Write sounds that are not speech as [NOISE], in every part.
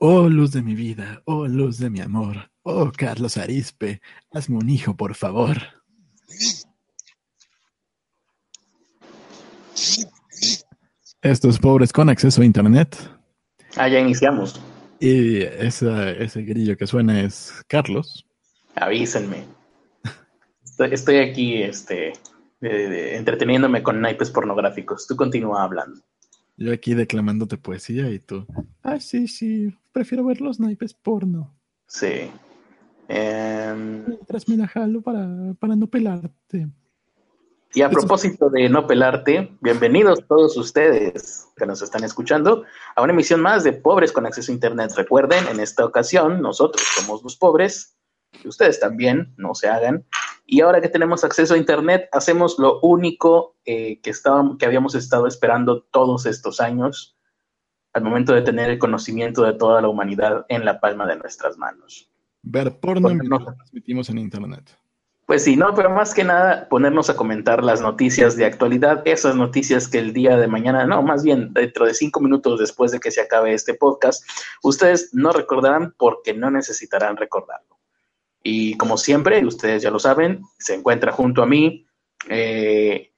Oh luz de mi vida, oh luz de mi amor, oh Carlos Arispe, hazme un hijo, por favor. Estos pobres con acceso a internet. Ah, ya iniciamos. Y ese grillo que suena es Carlos. Avísenme. Estoy, aquí este, entreteniéndome con naipes pornográficos. Tú continúa hablando. Yo aquí declamándote poesía y tú. Ah, sí, sí, prefiero ver los naipes porno. Sí. Eh... Mientras me la jalo para, para no pelarte. Y a propósito de no pelarte, bienvenidos todos ustedes que nos están escuchando a una emisión más de Pobres con Acceso a Internet. Recuerden, en esta ocasión nosotros somos los pobres, y ustedes también, no se hagan. Y ahora que tenemos acceso a Internet, hacemos lo único eh, que, estábamos, que habíamos estado esperando todos estos años, al momento de tener el conocimiento de toda la humanidad en la palma de nuestras manos. Ver porno lo transmitimos en Internet. Pues sí, no, pero más que nada ponernos a comentar las noticias de actualidad, esas noticias que el día de mañana, no, más bien dentro de cinco minutos después de que se acabe este podcast, ustedes no recordarán porque no necesitarán recordarlo. Y como siempre, ustedes ya lo saben, se encuentra junto a mí eh,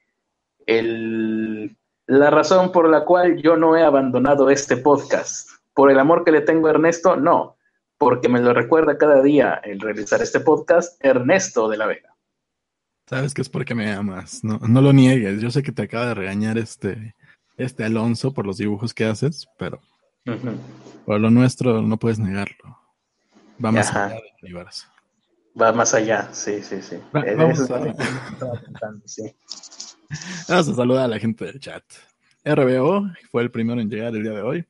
la razón por la cual yo no he abandonado este podcast. Por el amor que le tengo a Ernesto, no porque me lo recuerda cada día el realizar este podcast, Ernesto de la Vega. Sabes que es porque me amas, no, no lo niegues. Yo sé que te acaba de regañar este, este Alonso por los dibujos que haces, pero por lo nuestro no puedes negarlo. Va más allá del universo. Va más allá, sí, sí, sí. vamos, a... vamos a saludar a la gente del chat. RBO fue el primero en llegar el día de hoy.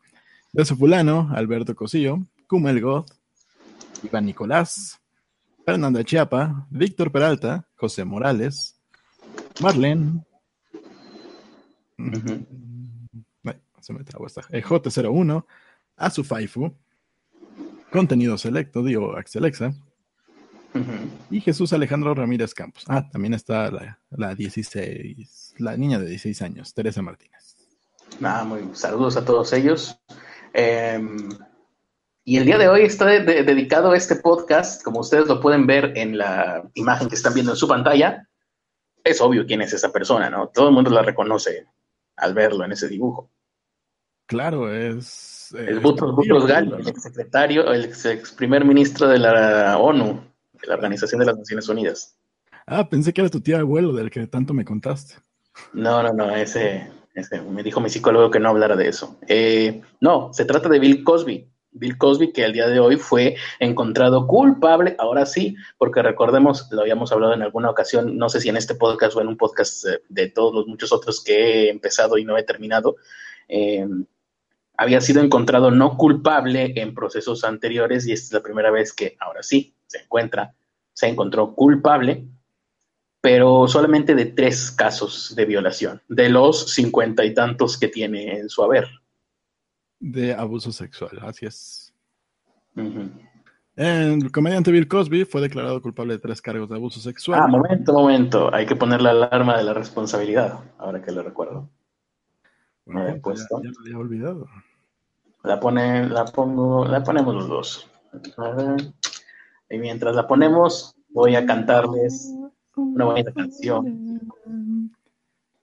De su fulano, Alberto Cosillo, Kumel Goth, Iván Nicolás, Fernanda Chiapa, Víctor Peralta, José Morales, Marlene, se me trabó esta, J01, Azufaifu, Contenido Selecto, digo Axelexa, y Jesús Alejandro Ramírez Campos. Ah, también está la, la 16, la niña de 16 años, Teresa Martínez. Nada, muy saludos a todos ellos. Eh, y el día de hoy está dedicado a este podcast, como ustedes lo pueden ver en la imagen que están viendo en su pantalla. Es obvio quién es esa persona, ¿no? Todo el mundo la reconoce al verlo en ese dibujo. Claro, es... Eh, el Butros, Butros el ex secretario, el ex primer ministro de la ONU, de la Organización de las Naciones Unidas. Ah, pensé que era tu tío abuelo del que tanto me contaste. No, no, no, ese, ese me dijo mi psicólogo que no hablara de eso. Eh, no, se trata de Bill Cosby, Bill Cosby, que el día de hoy fue encontrado culpable, ahora sí, porque recordemos, lo habíamos hablado en alguna ocasión, no sé si en este podcast o en un podcast eh, de, todos los muchos otros que he empezado y no he terminado, eh, había sido encontrado no culpable en procesos anteriores y esta es la primera vez que ahora sí se encuentra, se encontró culpable, pero solamente de tres casos de violación, de los cincuenta y tantos que tiene en su haber de abuso sexual, así es. El comediante Bill Cosby fue declarado culpable de tres cargos de abuso sexual. Ah, momento, momento. Hay que poner la alarma de la responsabilidad, ahora que lo recuerdo. He puesto. Ya, lo había olvidado. La pone, la pongo, la ponemos los dos. Y mientras la ponemos, voy a cantarles una bonita canción.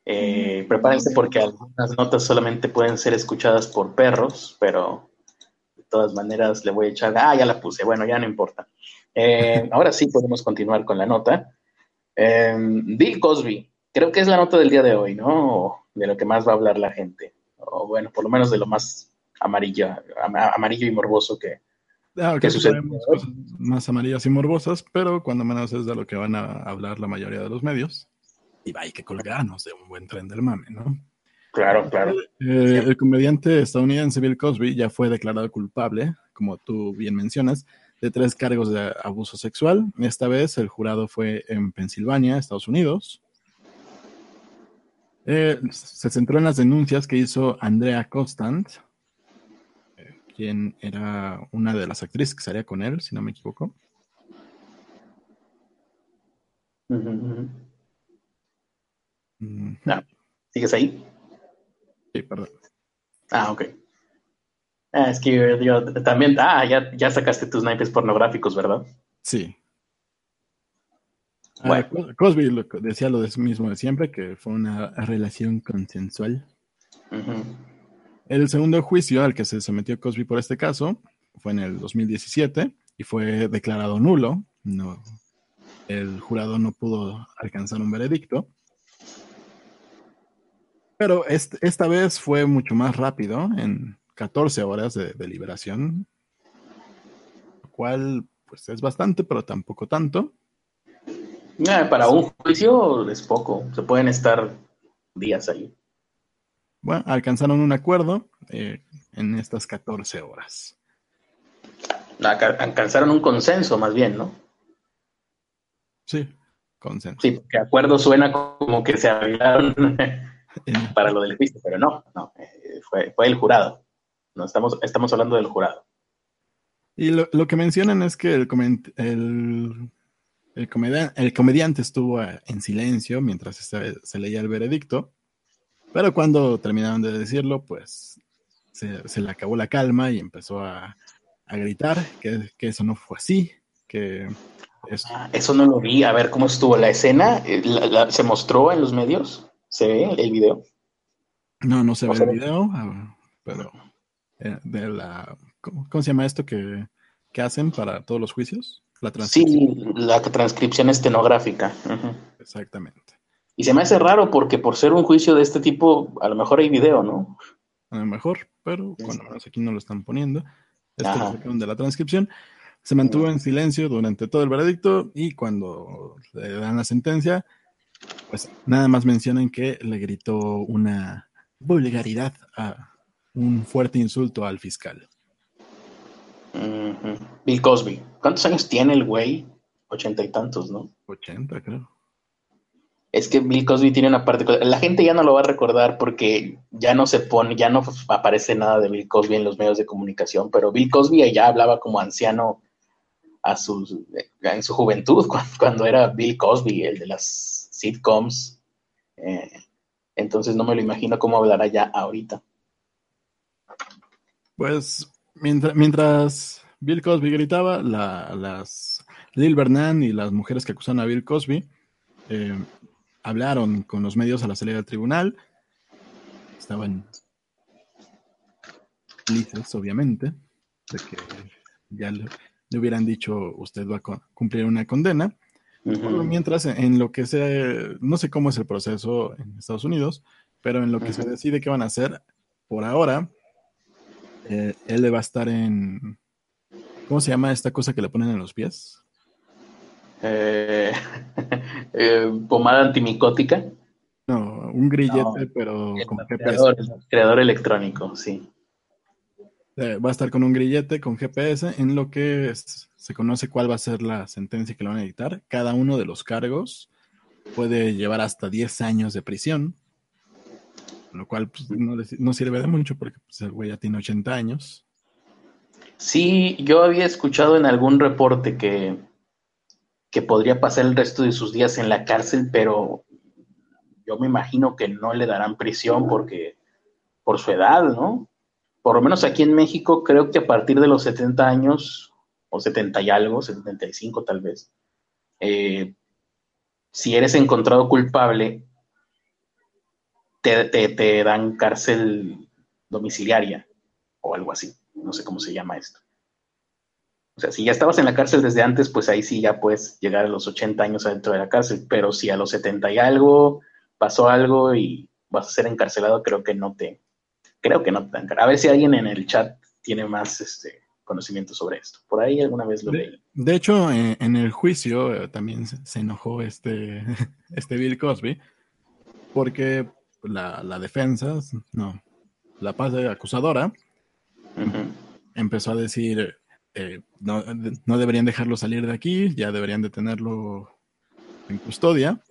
Eh, prepárense porque algunas notas solamente pueden ser escuchadas por perros, pero de todas maneras le voy a echar, ah, ya la puse, bueno, ya no importa. Eh, ahora sí podemos continuar con la nota. Em, Bill Cosby, creo que es la nota del día de hoy, ¿no? De lo que más va a hablar la gente, o bueno, por lo menos de lo más amarillo, amarillo y morboso que, ah, que sucede. más amarillas y morbosas, pero cuando menos es de lo que van a hablar la mayoría de los medios y hay que colgarnos de un buen tren del mame, ¿no? Claro, claro. Eh, el comediante estadounidense Bill Cosby ya fue declarado culpable, como tú bien mencionas, de tres cargos de abuso sexual. Esta vez el jurado fue en Pensilvania, Estados Unidos. Eh, se centró en las denuncias que hizo Andrea Constant, quien era una de las actrices que salía con él, si no me equivoco. ¿Sigues ahí? Sí, perdón. Ah, ok. Ah, es que yo, también, ah, ya, ya sacaste tus naipes pornográficos, ¿verdad? Sí. Ah, Cosby decía lo mismo de siempre, que fue una relación consensual. El segundo juicio al que se sometió Cosby por este caso fue en el 2017 y fue declarado nulo. No, el jurado no pudo alcanzar un veredicto. Pero esta vez fue mucho más rápido, en 14 horas de deliberación, lo cual pues es bastante, pero tampoco tanto. Eh, para un juicio es poco, se pueden estar días ahí. Bueno, alcanzaron un acuerdo eh, en estas 14 horas. Alcanzaron un consenso más bien, ¿no? Sí, consenso. Sí, porque acuerdo suena como que se arreglaron [LAUGHS] para lo del juicio, pero no, no, eh, fue, el jurado. No, estamos, estamos hablando del jurado. Y lo, que mencionan es que el, el, el, comediante estuvo en silencio mientras se, leía el veredicto, pero cuando terminaron de decirlo, pues se, le acabó la calma y empezó a, gritar que, eso no fue así, que... Ah, eso no lo vi, a ver cómo estuvo la escena, eh, ¿se mostró en los medios? ¿Se ve el video? No, no se ve el video, ah, pero eh, de la, ¿cómo, se llama esto que, hacen para todos los juicios? La sí, la transcripción estenográfica. Exactamente. Y se me hace raro porque por ser un juicio de este tipo, a lo mejor hay video, ¿no? A lo mejor, pero bueno, aquí no lo están poniendo. Esto es de la transcripción. Se mantuvo en silencio durante todo el veredicto y cuando le dan la sentencia, pues nada más mencionan que le gritó una vulgaridad, a un fuerte insulto al fiscal. Bill Cosby. ¿Cuántos años tiene el güey? Ochenta y tantos, ¿no? Ochenta, creo. Es que Bill Cosby tiene una parte. La gente ya no lo va a recordar porque ya no se pone, ya no aparece nada de Bill Cosby en los medios de comunicación, pero Bill Cosby ya hablaba como anciano a sus, en su juventud, [LAUGHS] cuando era Bill Cosby, el de las sitcoms. Eh, entonces no me lo imagino cómo hablará ya ahorita. Pues mientras, mientras Bill Cosby gritaba, las Lil Bernan y las mujeres que acusaron a Bill Cosby eh, hablaron con los medios a la salida del tribunal. Estaban felices, obviamente, de que ya le, le hubieran dicho usted va a cumplir una condena mientras en lo que se, no sé cómo es el proceso en Estados Unidos, pero en lo que se decide qué van a hacer, por ahora, eh, él va a estar en, ¿cómo se llama esta cosa que le ponen en los pies? Eh, [LAUGHS] eh, pomada antimicótica. No, un grillete, pero con creador, creador electrónico, sí. va a estar con un grillete con GPS en lo que es, se conoce cuál va a ser la sentencia que le van a dictar. Cada uno de los cargos puede llevar hasta 10 años de prisión, lo cual pues, no, sirve de mucho porque pues, el güey ya tiene 80 años. Sí, yo había escuchado en algún reporte que, que podría pasar el resto de sus días en la cárcel, pero yo me imagino que no le darán prisión porque por su edad, ¿no? Por lo menos aquí en México creo que a partir de los 70 años o 70 y algo, 75 tal vez, eh, si eres encontrado culpable, te, dan cárcel domiciliaria o algo así. No sé cómo se llama esto. O sea, si ya estabas en la cárcel desde antes, pues ahí sí ya puedes llegar a los 80 años adentro de la cárcel. Pero si a los 70 y algo pasó algo y vas a ser encarcelado, creo que no te, creo que no te dan. A ver si alguien en el chat tiene más este, conocimiento sobre esto. Por ahí alguna vez lo leí. De hecho, en, el juicio eh, también se, enojó este, [LAUGHS] este Bill Cosby porque la, defensa, no, la paz acusadora, empezó a decir, eh, no, deberían dejarlo salir de aquí, ya deberían de tenerlo en custodia,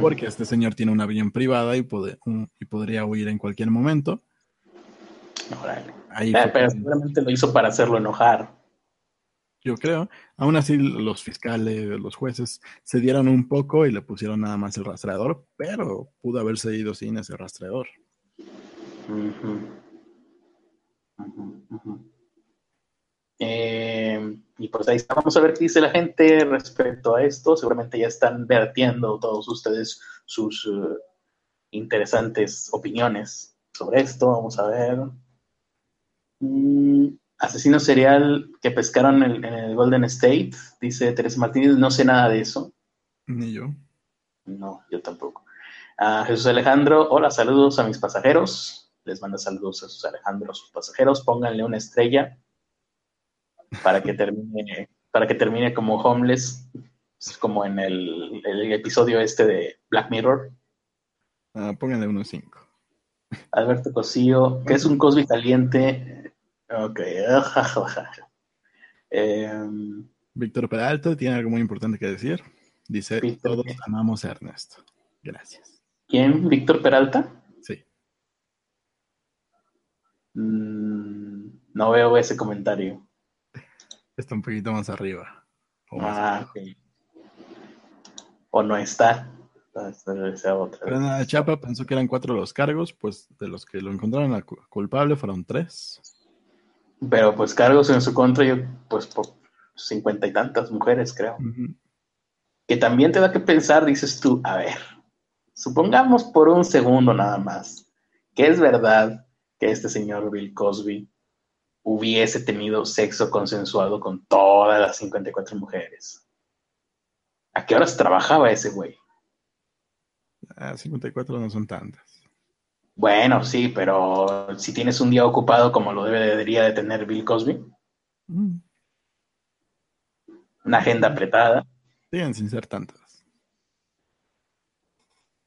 porque este señor tiene una avión privada y, y podría huir en cualquier momento. Eh, pero seguramente lo hizo para hacerlo enojar. Yo creo. Aún así, los fiscales, los jueces se dieron un poco y le pusieron nada más el rastreador, pero pudo haberse ido sin ese rastreador. Eh, y pues ahí está. Vamos a ver qué dice la gente respecto a esto. Seguramente ya están vertiendo todos ustedes sus uh, interesantes opiniones sobre esto. Vamos a ver. Mm, asesino serial que pescaron en, el Golden State, dice Teresa Martínez. No sé nada de eso. Ni yo. No, yo tampoco. Jesús Alejandro, hola, saludos a mis pasajeros. Les mando saludos a Jesús Alejandro, a sus pasajeros. Pónganle una estrella para que termine, para que termine como homeless, como en el, episodio este de Black Mirror. Ah, pónganle unos cinco. Alberto Cosío, que es un Cosby caliente. Ok. [LAUGHS] Em, Víctor Peralta tiene algo muy importante que decir. Dice, todos amamos a Ernesto. Gracias. ¿Quién? ¿Víctor Peralta? Sí. Mm, no veo ese comentario. Está un poquito más arriba. O ah, O no está. Pero nada, Chapa pensó que eran cuatro los cargos, pues de los que lo encontraron culpable fueron tres. Pero pues cargos en su contra, yo, pues por cincuenta y tantas mujeres, creo. Que también te da que pensar, dices tú, a ver, supongamos por un segundo nada más, que es verdad que este señor Bill Cosby hubiese tenido sexo consensuado con todas las 54 mujeres. ¿A qué horas trabajaba ese güey? Ah, 54 no son tantas. Bueno, sí, pero si tienes un día ocupado como lo debería de tener Bill Cosby. Mm. Una agenda apretada. Siguen sin ser tantas.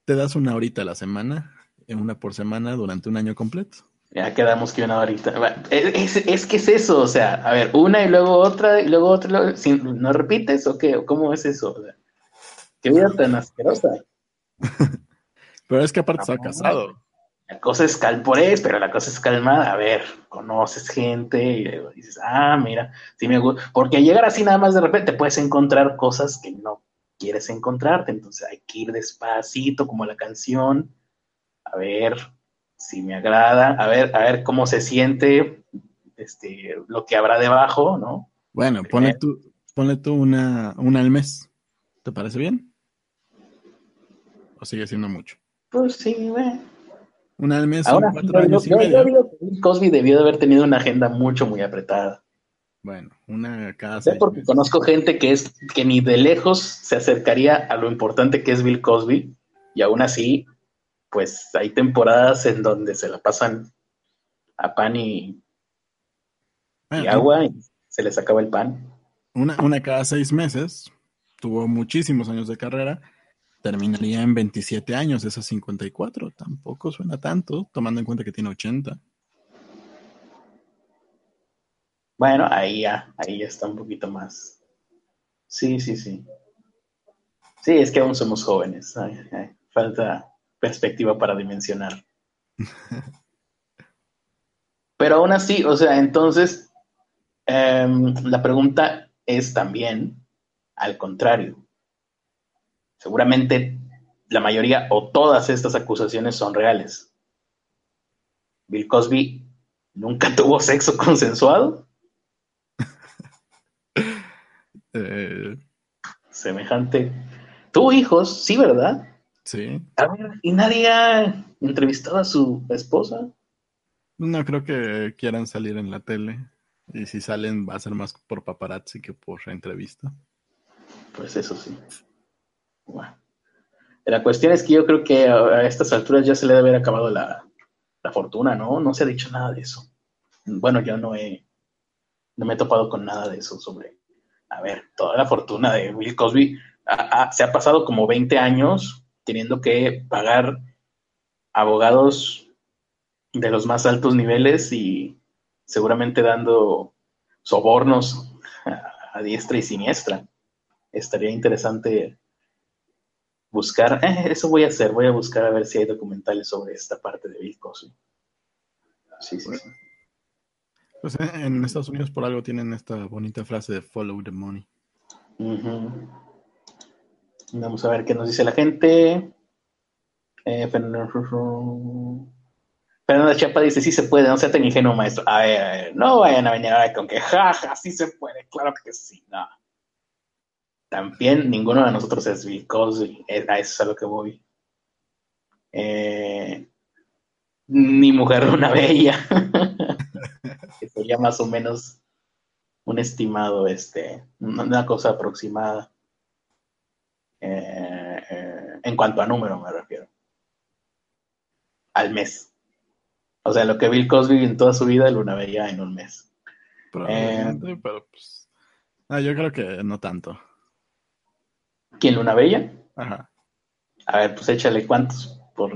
Te das una horita a la semana, una por semana durante un año completo. Ya quedamos que una horita. Es, que es eso, o sea, a ver, una y luego otra y luego otra. ¿No repites o qué? ¿Cómo es eso? qué vida tan asquerosa. [LAUGHS] pero es que aparte está casado. La cosa es calporés, pero la cosa es calmada. A ver, conoces gente y dices, ah, mira, sí me gusta. Porque llegar así nada más de repente puedes encontrar cosas que no quieres encontrarte. Entonces hay que ir despacito, como la canción. A ver, si me agrada, a ver, a ver cómo se siente este, lo que habrá debajo, ¿no? Bueno, ponle tú, ponle tú una, una al mes. ¿Te parece bien? ¿O sigue siendo mucho? Pues sí, güey. Una al mes Ahora, cuatro años yo, digo que Cosby debió de haber tenido una agenda mucho, muy apretada. Bueno, una cada Sé porque conozco gente que es que ni de lejos se acercaría a lo importante que es Bill Cosby y aún así pues hay temporadas en donde se la pasan a pan y, agua y se les acaba el pan. Una, una cada seis meses, tuvo muchísimos años de carrera, terminaría en 27 años, esas 54, tampoco suena tanto, tomando en cuenta que tiene 80. Bueno, ahí ya, ahí ya está un poquito más. Sí, sí, sí. Sí, es que aún somos jóvenes. falta, perspectiva para dimensionar. Pero aún así, o sea, entonces, em, la pregunta es también al contrario. Seguramente la mayoría o todas estas acusaciones son reales. Bill Cosby nunca [LAUGHS] tuvo sexo consensuado. [LAUGHS] Eh. Semejante. Tuvo hijos, sí, ¿verdad? Sí. ¿y nadie ha entrevistado a su esposa? No creo que quieran salir en la tele. Y si salen va a ser más por paparazzi que por entrevista. Pues eso sí. La cuestión es que yo creo que a estas alturas ya se le debe haber acabado la, fortuna, ¿no? No se ha dicho nada de eso. Bueno, yo no he, no me he topado con nada de eso sobre, a ver, toda la fortuna de Will Cosby se ha pasado como 20 años teniendo que pagar abogados de los más altos niveles y seguramente dando sobornos a, diestra y siniestra. Estaría interesante buscar, eh, eso voy a hacer, voy a buscar a ver si hay documentales sobre esta parte de Bill Cosby. Sí, sí, sí. Pues eh, en Estados Unidos por algo tienen esta bonita frase de follow the money. Vamos a ver qué nos dice la gente. Eh, Fernanda Chapa dice, sí se puede, no sea tan ingenuo, maestro. A ver, no vayan a venir con que jaja, sí se puede, claro que sí, no. También ninguno de nosotros es Bill Cosby, a eso es a lo que voy. Eh, ni Mujer Una Bella, [LAUGHS] que sería más o menos un estimado, este, una cosa aproximada. Eh, eh, en cuanto a número me refiero. Al mes. O sea, lo que Bill Cosby en toda su vida, Luna Bella en un mes. Probablemente, pero pues. Ah, yo creo que no tanto. ¿Quién, Luna Bella? Ajá. A ver, pues échale cuántos por.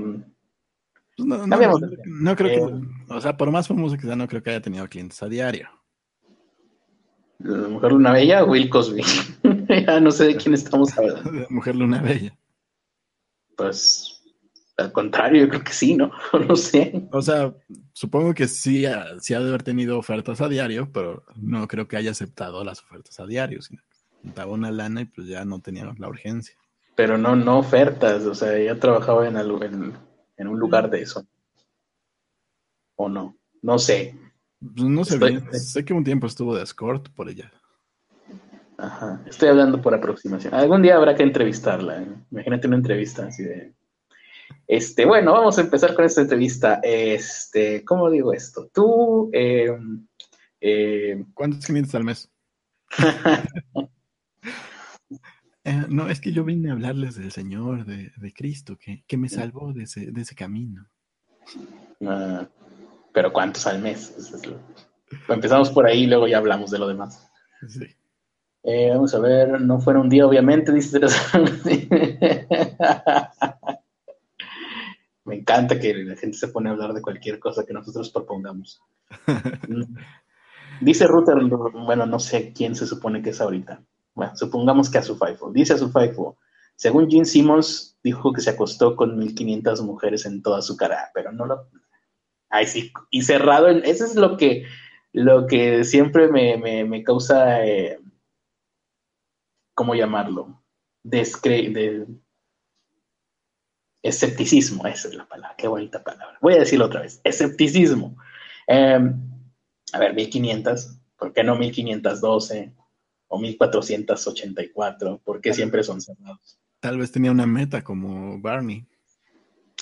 Pues no, no, creo que. Eh, o sea, por más famoso que sea, no creo que haya tenido clientes a diario. Mujer Luna Bella o Will Cosby. [LAUGHS] ya no sé de quién estamos hablando. Mujer Luna Bella. Pues al contrario, yo creo que sí, ¿no? [LAUGHS] no sé. O sea, supongo que sí, sí ha de haber tenido ofertas a diario, pero no creo que haya aceptado las ofertas a diario, sino que daba una lana y pues ya no tenía la urgencia. Pero no, no ofertas, o sea, ella trabajaba en, en, un lugar de eso. ¿O no? No sé. Pues no sé bien. Sé que un tiempo estuvo de escort por ella. Ajá. Estoy hablando por aproximación. Algún día habrá que entrevistarla. ¿eh? Imagínate una entrevista así de este, bueno, vamos a empezar con esta entrevista. Este, ¿cómo digo esto? Tú, eh, eh, ¿cuántos clientes al mes? [LAUGHS] Eh, no, es que yo vine a hablarles del Señor, de, Cristo, que, me salvó de ese, camino. Ah, pero ¿cuántos al mes? Empezamos por ahí y luego ya hablamos de lo demás. Sí. Vamos a ver, no fuera un día, obviamente, dice [LAUGHS] Me encanta que la gente se pone a hablar de cualquier cosa que nosotros propongamos. [LAUGHS] Dice Ruth, bueno, no sé quién se supone que es ahorita. Bueno, supongamos que a su FIFO. Dice a su FIFO, según Gene Simmons, dijo que se acostó con 1500 mujeres en toda su cara, pero no lo... Ay, sí, y cerrado, en... eso es lo que, lo que siempre me, causa, eh, ¿cómo llamarlo? Descre de Escepticismo, esa es la palabra, qué bonita palabra. Voy a decirlo otra vez, escepticismo. Em, a ver, 1500, ¿por qué no 1512 o 1484? ¿Por qué siempre son cerrados? Tal vez tenía una meta como Barney.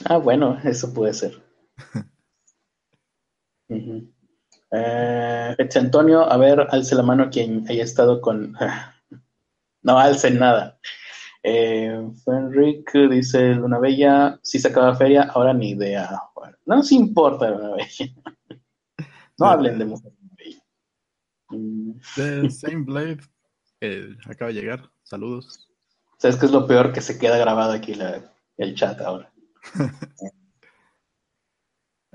Ah, bueno, eso puede ser. [LAUGHS] Eh, Antonio, a ver, alce la mano quien haya estado con... no alce nada. Eh, Fenric dice Luna Bella, si se acaba feria, ahora ni idea. no nos importa Luna Bella. no hablen de Mujer Luna Bella. The Same Blade, acaba de llegar. Saludos. ¿Sabes qué es lo peor? Que se queda grabado aquí el chat ahora. [LAUGHS]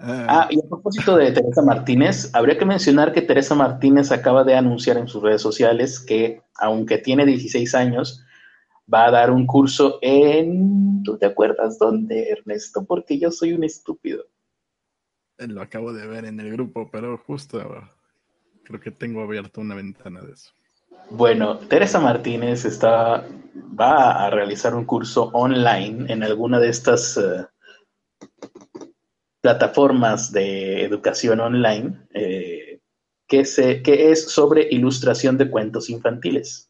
Ah. ah, y a propósito de Teresa Martínez, habría que mencionar que Teresa Martínez acaba de anunciar en sus redes sociales que, aunque tiene 16 años, va a dar un curso en... ¿Tú te acuerdas dónde, Ernesto? Porque yo soy un estúpido. Eh, lo acabo de ver en el grupo, pero justo creo que tengo abierto una ventana de eso. Bueno, Teresa Martínez está, va a realizar un curso online en alguna de estas eh, plataformas de educación online eh, que, se, que es sobre ilustración de cuentos infantiles.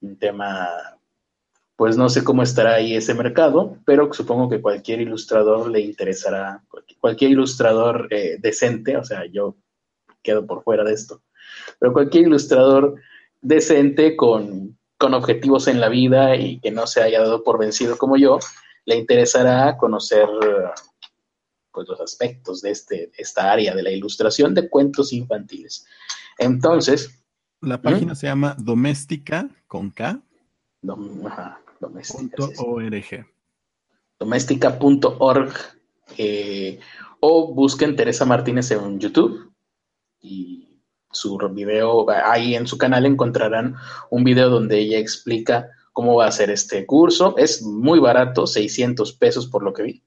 Un tema pues no sé cómo estará ahí ese mercado, pero supongo que cualquier ilustrador le interesará, cualquier ilustrador eh, decente, o sea, yo quedo por fuera de esto, pero cualquier ilustrador decente con, objetivos en la vida y que no se haya dado por vencido como yo, le interesará conocer pues, los aspectos de, este, esta área de la ilustración de cuentos infantiles. Entonces... La página se llama Doméstica con K. Doméstica.org. Doméstica.org. Eh, o busquen Teresa Martínez en YouTube y su video, ahí en su canal encontrarán un video donde ella explica cómo va a hacer este curso. Es muy barato, 600 pesos por lo que vi.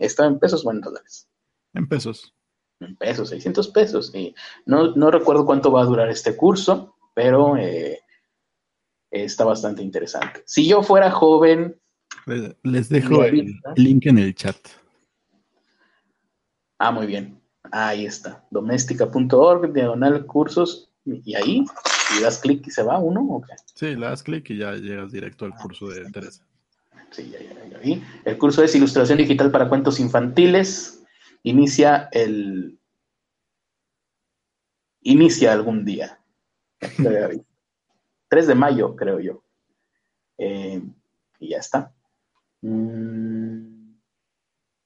¿Está en pesos o en dólares? En pesos. En pesos, 600 pesos. Y no, no recuerdo cuánto va a durar este curso, pero eh, está bastante interesante. Si yo fuera joven... Les dejo el link en el chat. Ah, muy bien. Ahí está. Doméstica.org, diagonal cursos. Y ahí, y das clic y se va uno, ¿o qué? Sí, le das clic y ya llegas directo al curso de Teresa. Sí, ya, vi. El curso es Ilustración Digital para Cuentos Infantiles. Inicia el. Inicia algún día. 3 de mayo, creo yo. Eh, y ya está. Mm,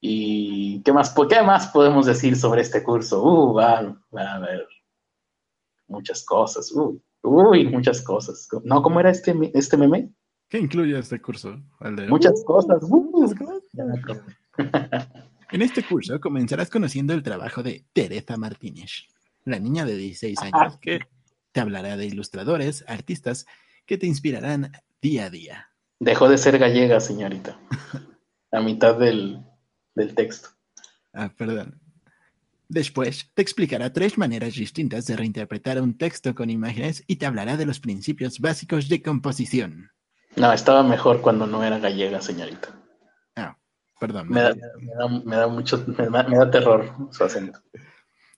¿Y qué más, qué más podemos decir sobre este curso? Uh, va, a haber muchas cosas. Uy, muchas cosas. ¿No? ¿Cómo era este, este meme? ¿Qué incluye este curso? muchas cosas. en este curso comenzarás conociendo el trabajo de Teresa Martínez, la niña de 16 años que te hablará de ilustradores, artistas que te inspirarán día a día. Dejó de ser gallega, señorita. a mitad del, del texto. Ah, perdón. Después te explicará tres maneras distintas de reinterpretar un texto con imágenes y te hablará de los principios básicos de composición. No, estaba mejor cuando no era gallega, señorita. Ah, perdón. Me, da, mucho, me da terror su acento.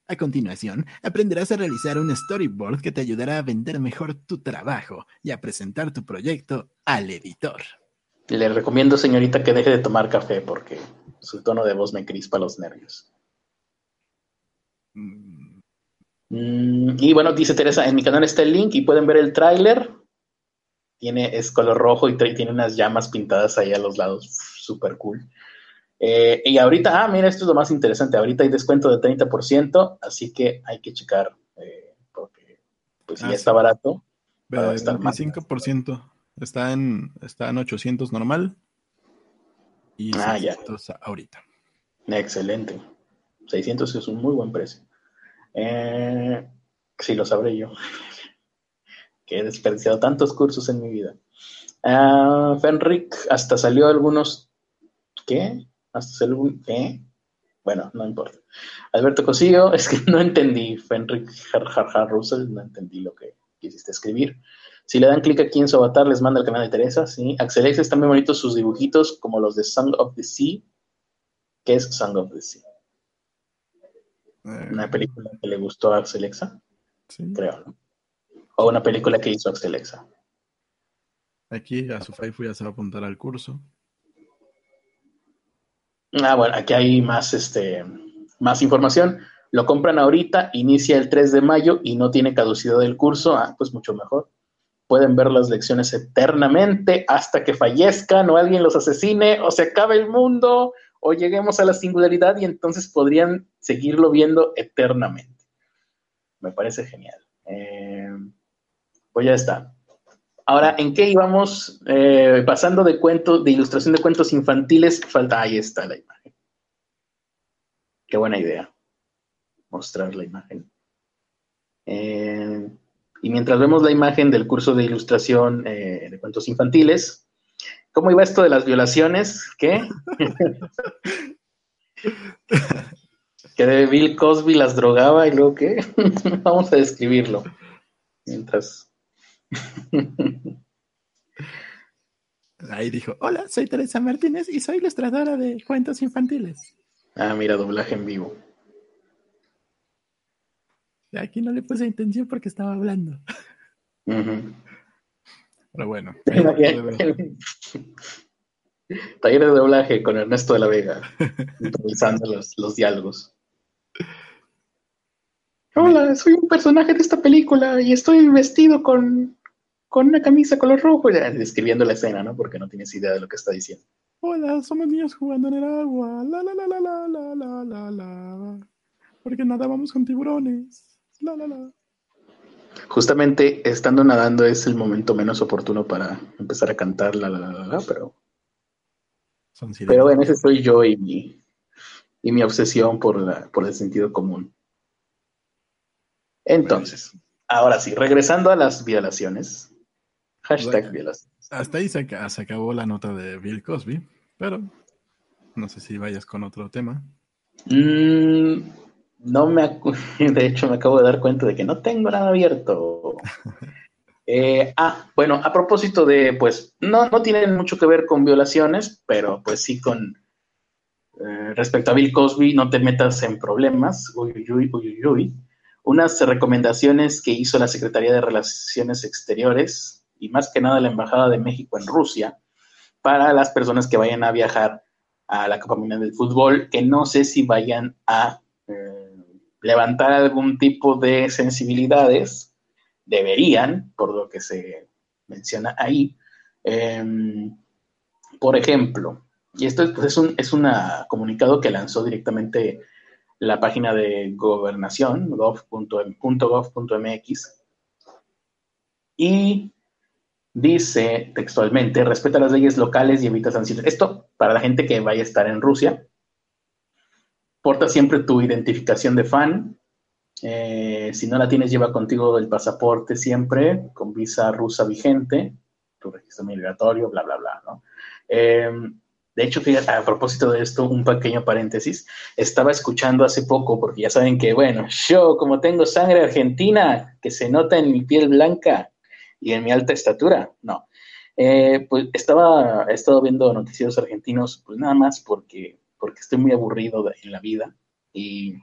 A continuación, aprenderás a realizar un storyboard que te ayudará a vender mejor tu trabajo y a presentar tu proyecto al editor. Le recomiendo, señorita, que deje de tomar café porque su tono de voz me crispa los nervios. Mm. Mm, y bueno, dice Teresa, en mi canal está el link y pueden ver el tráiler. Tiene, es color rojo y tiene unas llamas pintadas ahí a los lados. Súper cool. Eh, y ahorita, ah, mira, esto es lo más interesante. Ahorita hay descuento de 30%, así que hay que checar, eh, porque pues si ah, ya está barato. Pero 25% está en, está en 800 normal y ah, 600 ahorita. Excelente. 600 es un muy buen precio. Eh, sí, lo sabré yo. Que he desperdiciado tantos cursos en mi vida. Ah, Fenric hasta salió algunos. ¿Qué? hasta ser un... ¿eh? Bueno, no importa. Alberto Cosillo, [LAUGHS] es que no entendí, Fenric Harhar Russell, no entendí lo que quisiste escribir. Si le dan clic aquí en su avatar, les manda el canal de Teresa, ¿sí? Axel X están muy bonitos sus dibujitos, como los de Song of the Sea. ¿Qué es Song of the Sea? Eh, una película que le gustó a Axel sí. creo, ¿no? O una película que hizo Axel Aquí a su Facebook ya se va a apuntar al curso. Ah, bueno, aquí hay más, este, más información. Lo compran ahorita, inicia el 3 de mayo y no tiene caducidad del curso. Ah, pues mucho mejor. Pueden ver las lecciones eternamente hasta que fallezcan o alguien los asesine o se acabe el mundo o lleguemos a la singularidad y entonces podrían seguirlo viendo eternamente. Me parece genial. Eh, pues ya está. Ahora, ¿en qué íbamos? Eh, pasando de cuentos, de ilustración de cuentos infantiles, falta, ahí está la imagen. Qué buena idea, mostrar la imagen. Eh, y mientras vemos la imagen del curso de ilustración eh, de cuentos infantiles, ¿cómo iba esto de las violaciones? ¿Qué? [LAUGHS] que Bill Cosby las drogaba y luego qué? [LAUGHS] Vamos a describirlo. Mientras [LAUGHS] Ahí dijo, hola, soy Teresa Martínez y soy ilustradora de cuentos infantiles. Ah, mira, doblaje en vivo. Aquí no le puse intención porque estaba hablando. Pero bueno. [LAUGHS] Taller de doblaje con Ernesto de la Vega, [LAUGHS] improvisando los, los diálogos. Hola, soy un personaje de esta película y estoy vestido con, con una camisa color rojo, describiendo la escena, ¿no? Porque no tienes idea de lo que está diciendo. Hola, somos niños jugando en el agua. La la la la la la la la la. Porque nadábamos con tiburones. La la la. Justamente estando nadando es el momento menos oportuno para empezar a cantar la la la la, la pero. pero bueno, ese soy yo y mi, y mi obsesión por, la, por el sentido común. Entonces, ahora sí, regresando a las violaciones. Hashtag violaciones. Hasta ahí se, acabó la nota de Bill Cosby, pero no sé si vayas con otro tema. Mm, no me [LAUGHS] de hecho me acabo de dar cuenta de que no tengo nada abierto. [LAUGHS] Eh, ah, bueno, a propósito de, pues, no, no tienen mucho que ver con violaciones, pero pues sí con Eh, respecto a Bill Cosby, no te metas en problemas. Uy, uy, uy, uy, Unas recomendaciones que hizo la Secretaría de Relaciones Exteriores y más que nada la Embajada de México en Rusia para las personas que vayan a viajar a la Copa Mundial del Fútbol, que no sé si vayan a eh, levantar algún tipo de sensibilidades, deberían, por lo que se menciona ahí. Em, por ejemplo, y esto pues, es un es una comunicado que lanzó directamente la página de gobernación, gov.gov.mx, y dice textualmente, respeta las leyes locales y evita sanciones. Esto para la gente que vaya a estar en Rusia. Porta siempre tu identificación de fan. Eh, si no la tienes, lleva contigo el pasaporte siempre, con visa rusa vigente, tu registro migratorio, bla, bla, bla, ¿no? Eh, de hecho, fíjate, a propósito de esto, un pequeño paréntesis. Estaba escuchando hace poco, porque ya saben que, bueno, yo como tengo sangre argentina, que se nota en mi piel blanca y en mi alta estatura, no. Eh, pues estaba, he estado viendo noticieros argentinos, pues nada más porque, porque estoy muy aburrido en la vida. Y,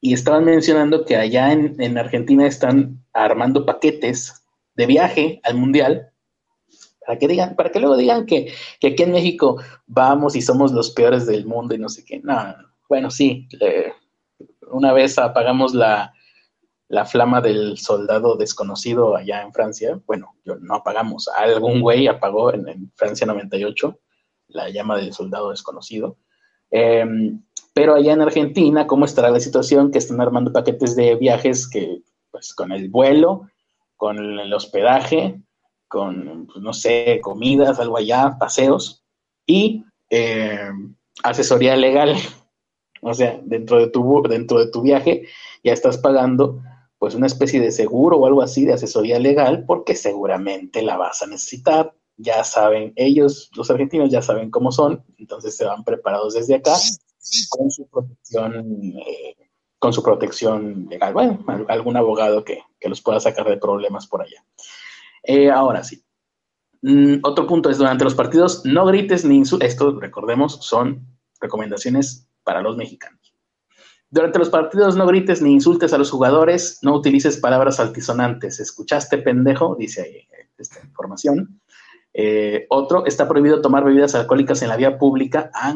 y estaban mencionando que allá en, en Argentina están armando paquetes de viaje al mundial para que digan, para que luego digan que, aquí en México vamos y somos los peores del mundo y no sé qué. No, bueno, sí, una vez apagamos la, flama del soldado desconocido allá en Francia. Bueno, yo no apagamos, algún güey apagó en, Francia 98 la llama del soldado desconocido. Em, pero allá en Argentina, ¿cómo estará la situación? Que están armando paquetes de viajes que, pues, con el vuelo, con el hospedaje, con, pues, no sé, comidas, algo allá, paseos y eh, asesoría legal. [LAUGHS] O sea, dentro de, tu, dentro de tu viaje ya estás pagando pues una especie de seguro o algo así de asesoría legal porque seguramente la vas a necesitar. Ya saben, ellos, los argentinos ya saben cómo son, entonces se van preparados desde acá con su protección, eh, con su protección legal. Bueno, algún abogado que, que los pueda sacar de problemas por allá. Eh, ahora sí. Mm, otro punto es, durante los partidos, no grites ni insultes. Esto, recordemos, son recomendaciones para los mexicanos. Durante los partidos no grites ni insultes a los jugadores, no utilices palabras altisonantes. ¿Escuchaste, pendejo? Dice ahí eh, esta información. Eh, otro, está prohibido tomar bebidas alcohólicas en la vía pública. Ah,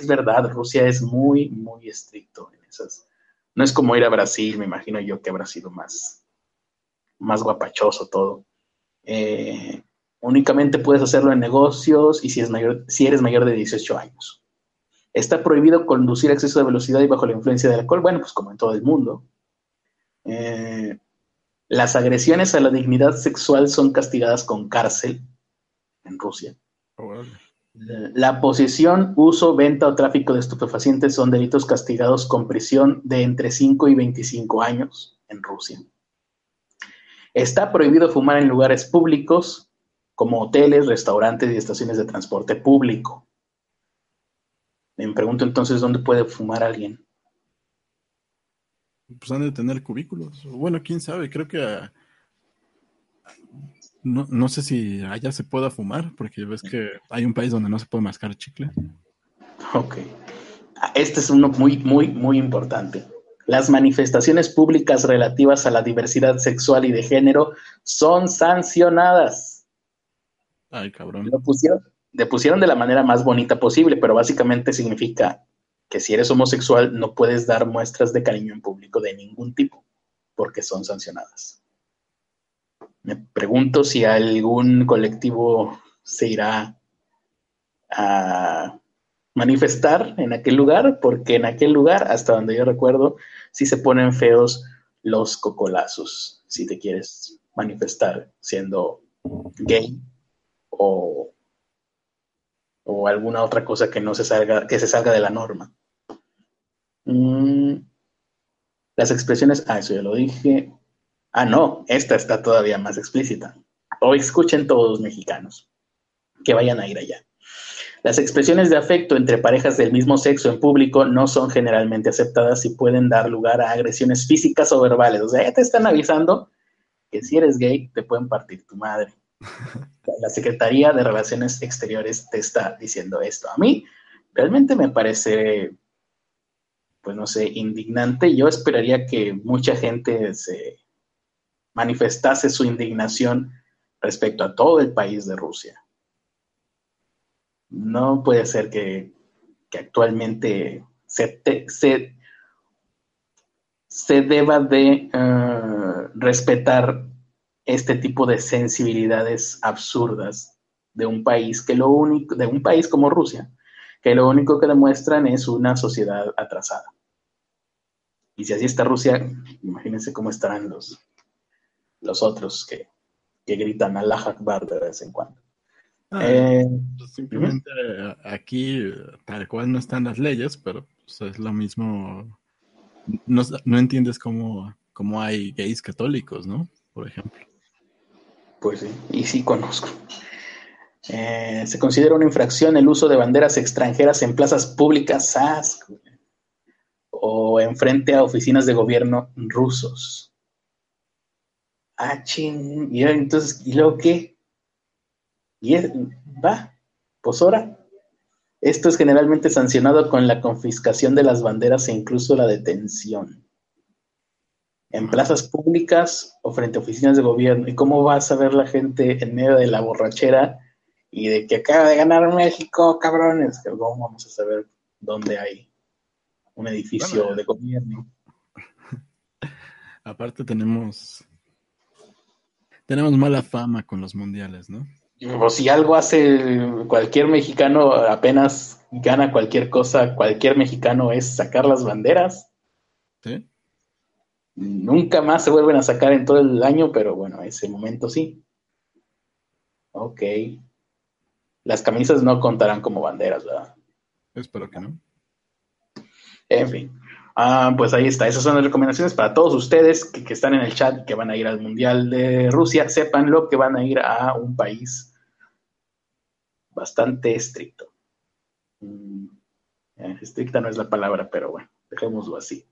es verdad, Rusia es muy, muy estricto en esas. No es como ir a Brasil, me imagino yo que habrá sido más, más guapachoso todo. Eh, únicamente puedes hacerlo en negocios y si, es mayor, si eres mayor de 18 años. Está prohibido conducir a exceso de velocidad y bajo la influencia del alcohol, bueno, pues como en todo el mundo. Eh, las agresiones a la dignidad sexual son castigadas con cárcel en Rusia. La posesión, uso, venta o tráfico de estupefacientes son delitos castigados con prisión de entre 5 y 25 años en Rusia. Está prohibido fumar en lugares públicos como hoteles, restaurantes y estaciones de transporte público. Me pregunto entonces dónde puede fumar alguien. Pues han de tener cubículos. Bueno, quién sabe, creo que ah, no, no, sé si allá se pueda fumar, porque ves que hay un país donde no se puede mascar chicle. Ok. Este es uno muy, muy, muy importante. Las manifestaciones públicas relativas a la diversidad sexual y de género son sancionadas. Ay, cabrón. Lo pusieron, pusieron de la manera más bonita posible, pero básicamente significa que si eres homosexual no puedes dar muestras de cariño en público de ningún tipo, porque son sancionadas. Me pregunto si algún colectivo se irá a manifestar en aquel lugar, porque en aquel lugar, hasta donde yo recuerdo, sí se ponen feos los cocolazos, si te quieres manifestar siendo gay o, o alguna otra cosa que no se salga, que se salga de la norma. Mm, las expresiones, ah, eso ya lo dije. Ah, no, esta está todavía más explícita. O escuchen todos los mexicanos que vayan a ir allá. Las expresiones de afecto entre parejas del mismo sexo en público no son generalmente aceptadas y pueden dar lugar a agresiones físicas o verbales. O sea, ya te están avisando que si eres gay te pueden partir tu madre. [LAUGHS] La Secretaría de Relaciones Exteriores te está diciendo esto. A mí realmente me parece, pues no sé, indignante. Yo esperaría que mucha gente se manifestase su indignación respecto a todo el país de Rusia. No puede ser que, actualmente se, deba de eh, respetar este tipo de sensibilidades absurdas de un país que lo único, de un país como Rusia, que lo único que demuestran es una sociedad atrasada. Y si así está Rusia, imagínense cómo estarán los, los otros que, gritan Allah Akbar de vez en cuando. Ah, eh, pues simplemente aquí tal cual no están las leyes, pero pues, es lo mismo. No, no entiendes cómo, cómo, hay gays católicos, ¿no? Por ejemplo. Pues sí, y sí conozco. Eh, se considera una infracción el uso de banderas extranjeras en plazas públicas o en frente a oficinas de gobierno rusos. Ah, ching. Y entonces, ¿y luego qué? Y es, va, pues ahora. Esto es generalmente sancionado con la confiscación de las banderas e incluso la detención. En plazas públicas o frente a oficinas de gobierno. ¿Y cómo vas a ver la gente en medio de la borrachera y de que acaba de ganar México, cabrones? ¿Cómo vamos a saber dónde hay un edificio de gobierno? [LAUGHS] Aparte tenemos tenemos mala fama con los mundiales, ¿no? O si algo hace cualquier mexicano, apenas gana cualquier cosa, cualquier mexicano es sacar las banderas. Sí. Nunca más se vuelven a sacar en todo el año, pero bueno, ese momento sí. Ok. Las camisas no contarán como banderas, ¿verdad? Espero que no. En fin. Ah, pues ahí está. Esas son las recomendaciones para todos ustedes que, están en el chat y que van a ir al Mundial de Rusia. Sépanlo que van a ir a un país bastante estricto. Mm, eh, estricta no es la palabra, pero bueno, dejémoslo así.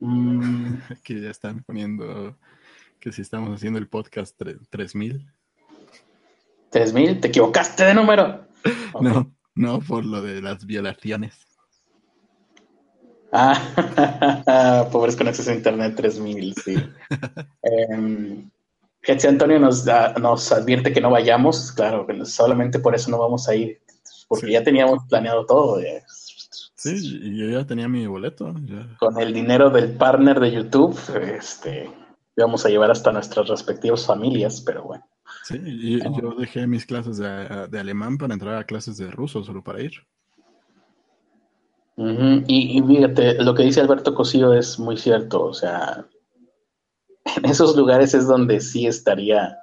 Mm. [LAUGHS] que ya están poniendo que si estamos haciendo el podcast 3000. ¿3000? ¿Te equivocaste de número? [LAUGHS] No, no, por lo de las violaciones. Ah, [LAUGHS] pobres con acceso a Internet 3000, sí. eh, Antonio nos, nos advierte que no vayamos, claro, solamente por eso no vamos a ir, porque ya teníamos planeado todo. Sí, y yo ya tenía mi boleto. Con el dinero del partner de YouTube, este, íbamos a llevar hasta nuestras respectivas familias, pero bueno. Sí, y yo dejé mis clases de, de alemán para entrar a clases de ruso, solo para ir y, fíjate, lo que dice Alberto Cosío es muy cierto, o sea, en esos lugares es donde sí estaría,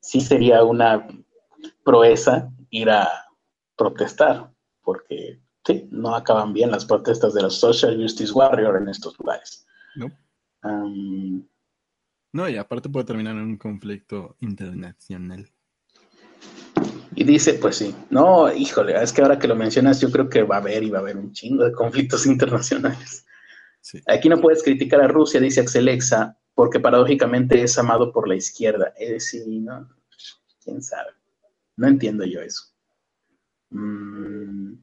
sí sería una proeza ir a protestar, porque sí, no acaban bien las protestas de los Social Justice Warrior en estos lugares. No. no, y aparte puede terminar en un conflicto internacional. Y dice, pues sí, no, híjole, es que ahora que lo mencionas, yo creo que va a haber y va a haber un chingo de conflictos [LAUGHS] internacionales. Aquí no puedes criticar a Rusia, dice Axelexa, porque paradójicamente es amado por la izquierda. Es sí, ¿no? ¿Quién sabe? No entiendo yo eso. Mm.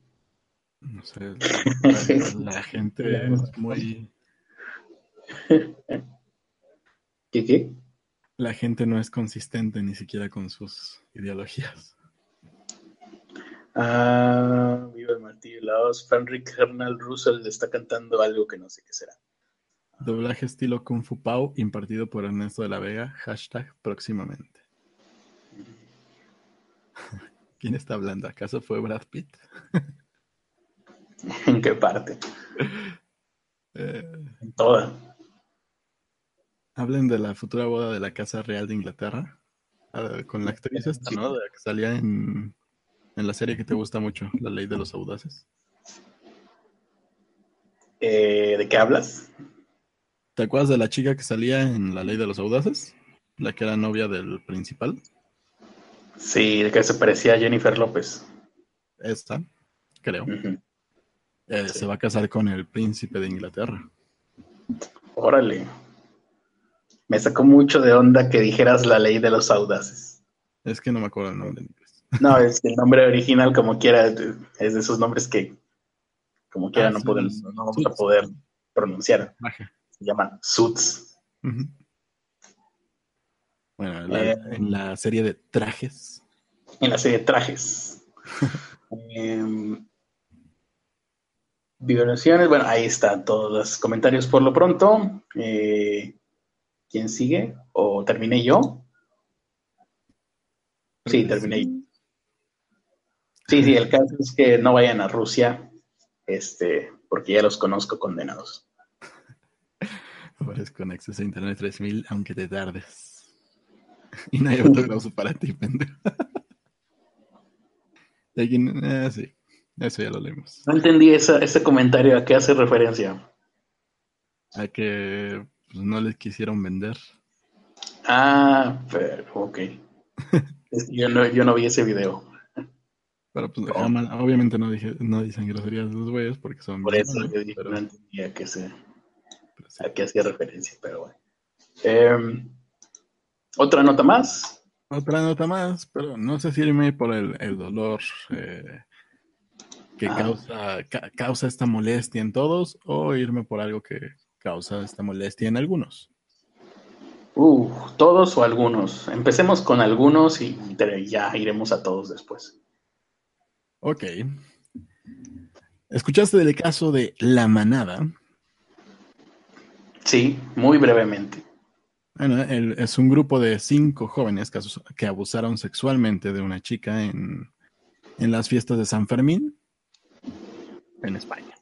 No sé, la, gente [LAUGHS] es muy... [LAUGHS] ¿Qué qué? La gente no es consistente ni siquiera con sus ideologías. Ah, viva el martillo la voz. Franric Hernal Russell le está cantando algo que no sé qué será. Doblaje estilo Kung Fu Pao impartido por Ernesto de la Vega. Hashtag próximamente. [LAUGHS] ¿Quién está hablando? ¿Acaso fue Brad Pitt? [LAUGHS] ¿En qué parte? [LAUGHS] Eh, en toda. Hablen de la futura boda de la Casa Real de Inglaterra. Ah, con la actriz esta, ¿no? De que salía en en la serie que te gusta mucho, La Ley de los Audaces. Eh, ¿De qué hablas? ¿Te acuerdas de la chica que salía en La Ley de los Audaces? La que era novia del principal. Sí, de que se parecía a Jennifer López. Esta, creo. Eh, se va a casar con el príncipe de Inglaterra. Órale. Me sacó mucho de onda que dijeras la ley de los audaces. Es que no me acuerdo el nombre. No, es el nombre original, como quiera, es de esos nombres que, como quiera, ah, no, podemos, no vamos a poder pronunciar. Se llaman Suits. Bueno, eh, en la serie de trajes. En la serie de trajes. [LAUGHS] Em, violaciones, bueno, ahí están todos los comentarios por lo pronto. Eh, ¿Quién sigue? ¿O terminé yo? Sí, terminé yo. Sí, sí, el caso es que no vayan a Rusia, este, porque ya los conozco condenados. [LAUGHS] Aparezco con acceso a Internet 3000, aunque te tardes. Y no hay autógrafos para ti, pendejo. [LAUGHS] Ah, sí, eso ya lo leímos. No entendí ese comentario, ¿a qué hace referencia? A que pues, no les quisieron vender. Ah, pero, ok. [LAUGHS] yo, no, yo no vi ese video. Pero pues oh. obviamente no, dije, no dicen groserías los güeyes porque son... Por eso yo dije, no entendía a qué, se, a qué hacía referencia, pero bueno. Eh, ¿Otra nota más? Otra nota más, pero no sé si irme por el, dolor eh, que ah. causa, causa esta molestia en todos o irme por algo que causa esta molestia en algunos. Uh, todos o algunos. Empecemos con algunos y ya iremos a todos después. Ok. ¿Escuchaste del caso de La Manada? Sí, muy brevemente. Bueno, es un grupo de cinco jóvenes que, abusaron sexualmente de una chica en, las fiestas de San Fermín en España.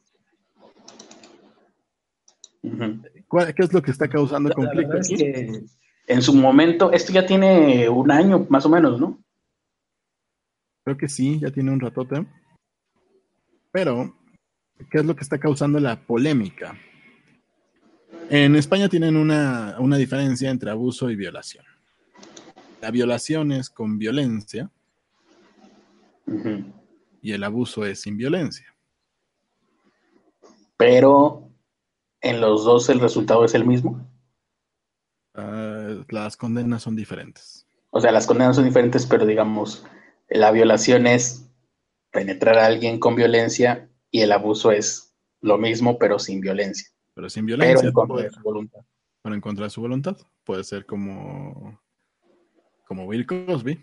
¿Qué es lo que está causando conflicto? en su momento, esto ya tiene un año más o menos, ¿no? Creo que sí, ya tiene un ratote. Pero, ¿qué es lo que está causando la polémica? En España tienen una, diferencia entre abuso y violación. La violación es con violencia y el abuso es sin violencia. Pero en los dos el resultado es el mismo. Ah, las condenas son diferentes. O sea, las condenas son diferentes, pero digamos, la violación es penetrar a alguien con violencia y el abuso es lo mismo, pero sin violencia. Pero sin violencia. Pero en contra de su voluntad. Pero en contra de su voluntad. Puede ser como, como Bill Cosby.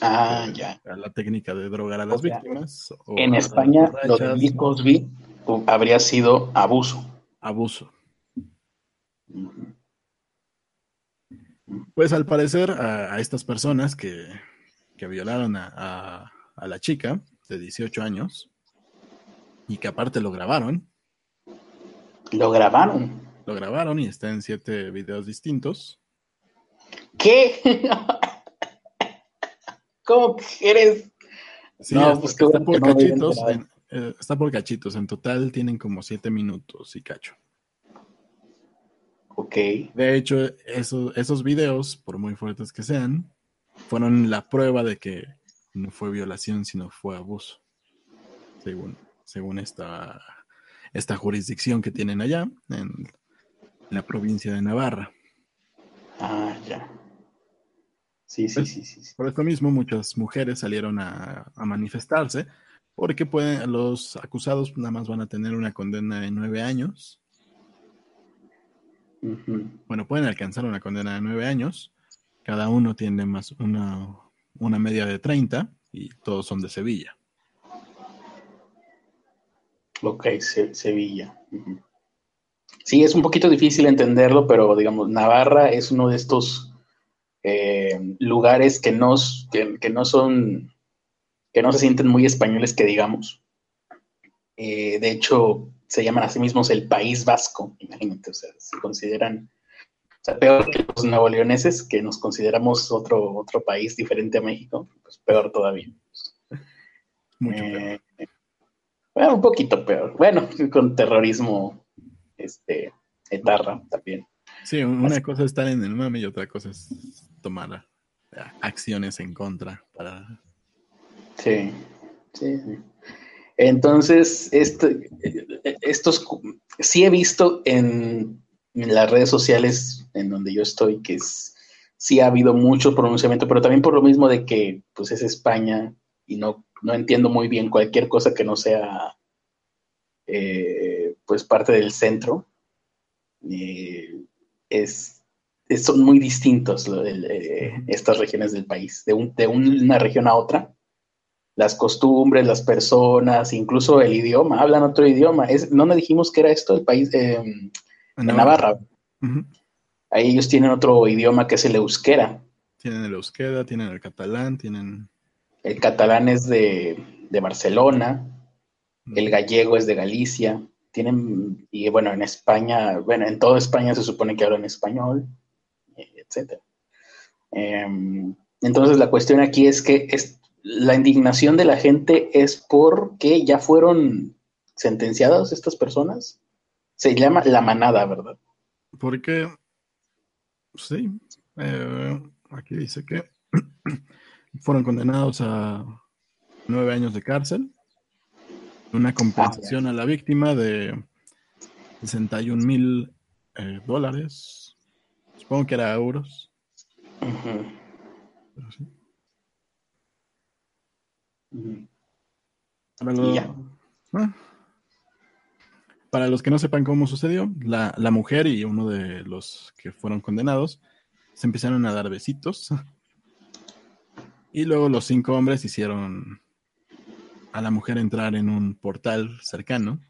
Ah, ya. La técnica de drogar a las víctimas. en España, lo de Bill Cosby habría sido abuso. Abuso. Pues al parecer a, estas personas que, violaron a, a, la chica de 18 años y que aparte lo grabaron, lo grabaron. Lo grabaron y está en siete videos distintos. ¿Qué? [LAUGHS] ¿Cómo quieres? Sí, no, pues está, por cachitos. En, eh, está por cachitos. En total tienen como siete minutos y cacho. Ok. De hecho, esos, esos videos, por muy fuertes que sean, fueron la prueba de que no fue violación, sino fue abuso. Según, según esta esta jurisdicción que tienen allá, en la provincia de Navarra. Ah, ya. Sí, sí, pues, sí, sí, Por esto mismo, muchas mujeres salieron a, manifestarse, porque pueden, los acusados nada más van a tener una condena de nueve años. Bueno, pueden alcanzar una condena de nueve años. Cada uno tiene más una, una media de 30 y todos son de Sevilla. Ok, Sevilla. Sí, es un poquito difícil entenderlo, pero digamos, Navarra es uno de estos eh, lugares que no, que, no son, que no se sienten muy españoles, que digamos. Eh, de hecho, se llaman a sí mismos el País Vasco, imagínate, o sea, se consideran, o sea, peor que los neoleoneses, que nos consideramos otro, otro país diferente a México, pues peor todavía. Mucho peor. Eh, bueno, un poquito peor. Bueno, con terrorismo, este, etarra también. Sí, una cosa es estar en el mame y otra cosa es tomar acciones en contra para. Sí, sí, sí. Entonces, este, estos sí he visto en, las redes sociales en donde yo estoy que sí ha habido mucho pronunciamiento, pero también por lo mismo de que pues es España y no, no entiendo muy bien cualquier cosa que no sea eh, pues parte del centro. Eh, es, son muy distintos eh, estas regiones del país, de, de una región a otra las costumbres, las personas, incluso el idioma, hablan otro idioma. Es, no me dijimos que era esto el país, en Navarra. Ahí ellos tienen otro idioma que es el euskera. Tienen el euskera, tienen el catalán, tienen... El catalán es de, Barcelona, el gallego es de Galicia, tienen, y bueno, en España, bueno, en toda España se supone que hablan español, etc. Em, entonces la cuestión aquí es que la indignación de la gente es porque ya fueron sentenciadas estas personas. Se llama la manada, ¿verdad? Porque Sí, eh, aquí dice que [CLEARS THROAT] fueron condenados a nueve años de cárcel, una compensación a la víctima de 61 mil eh, dólares, supongo que era euros. Ah. Para los que no sepan cómo sucedió, la, mujer y uno de los que fueron condenados se empezaron a dar besitos. [LAUGHS] Y luego los cinco hombres hicieron a la mujer entrar en un portal cercano.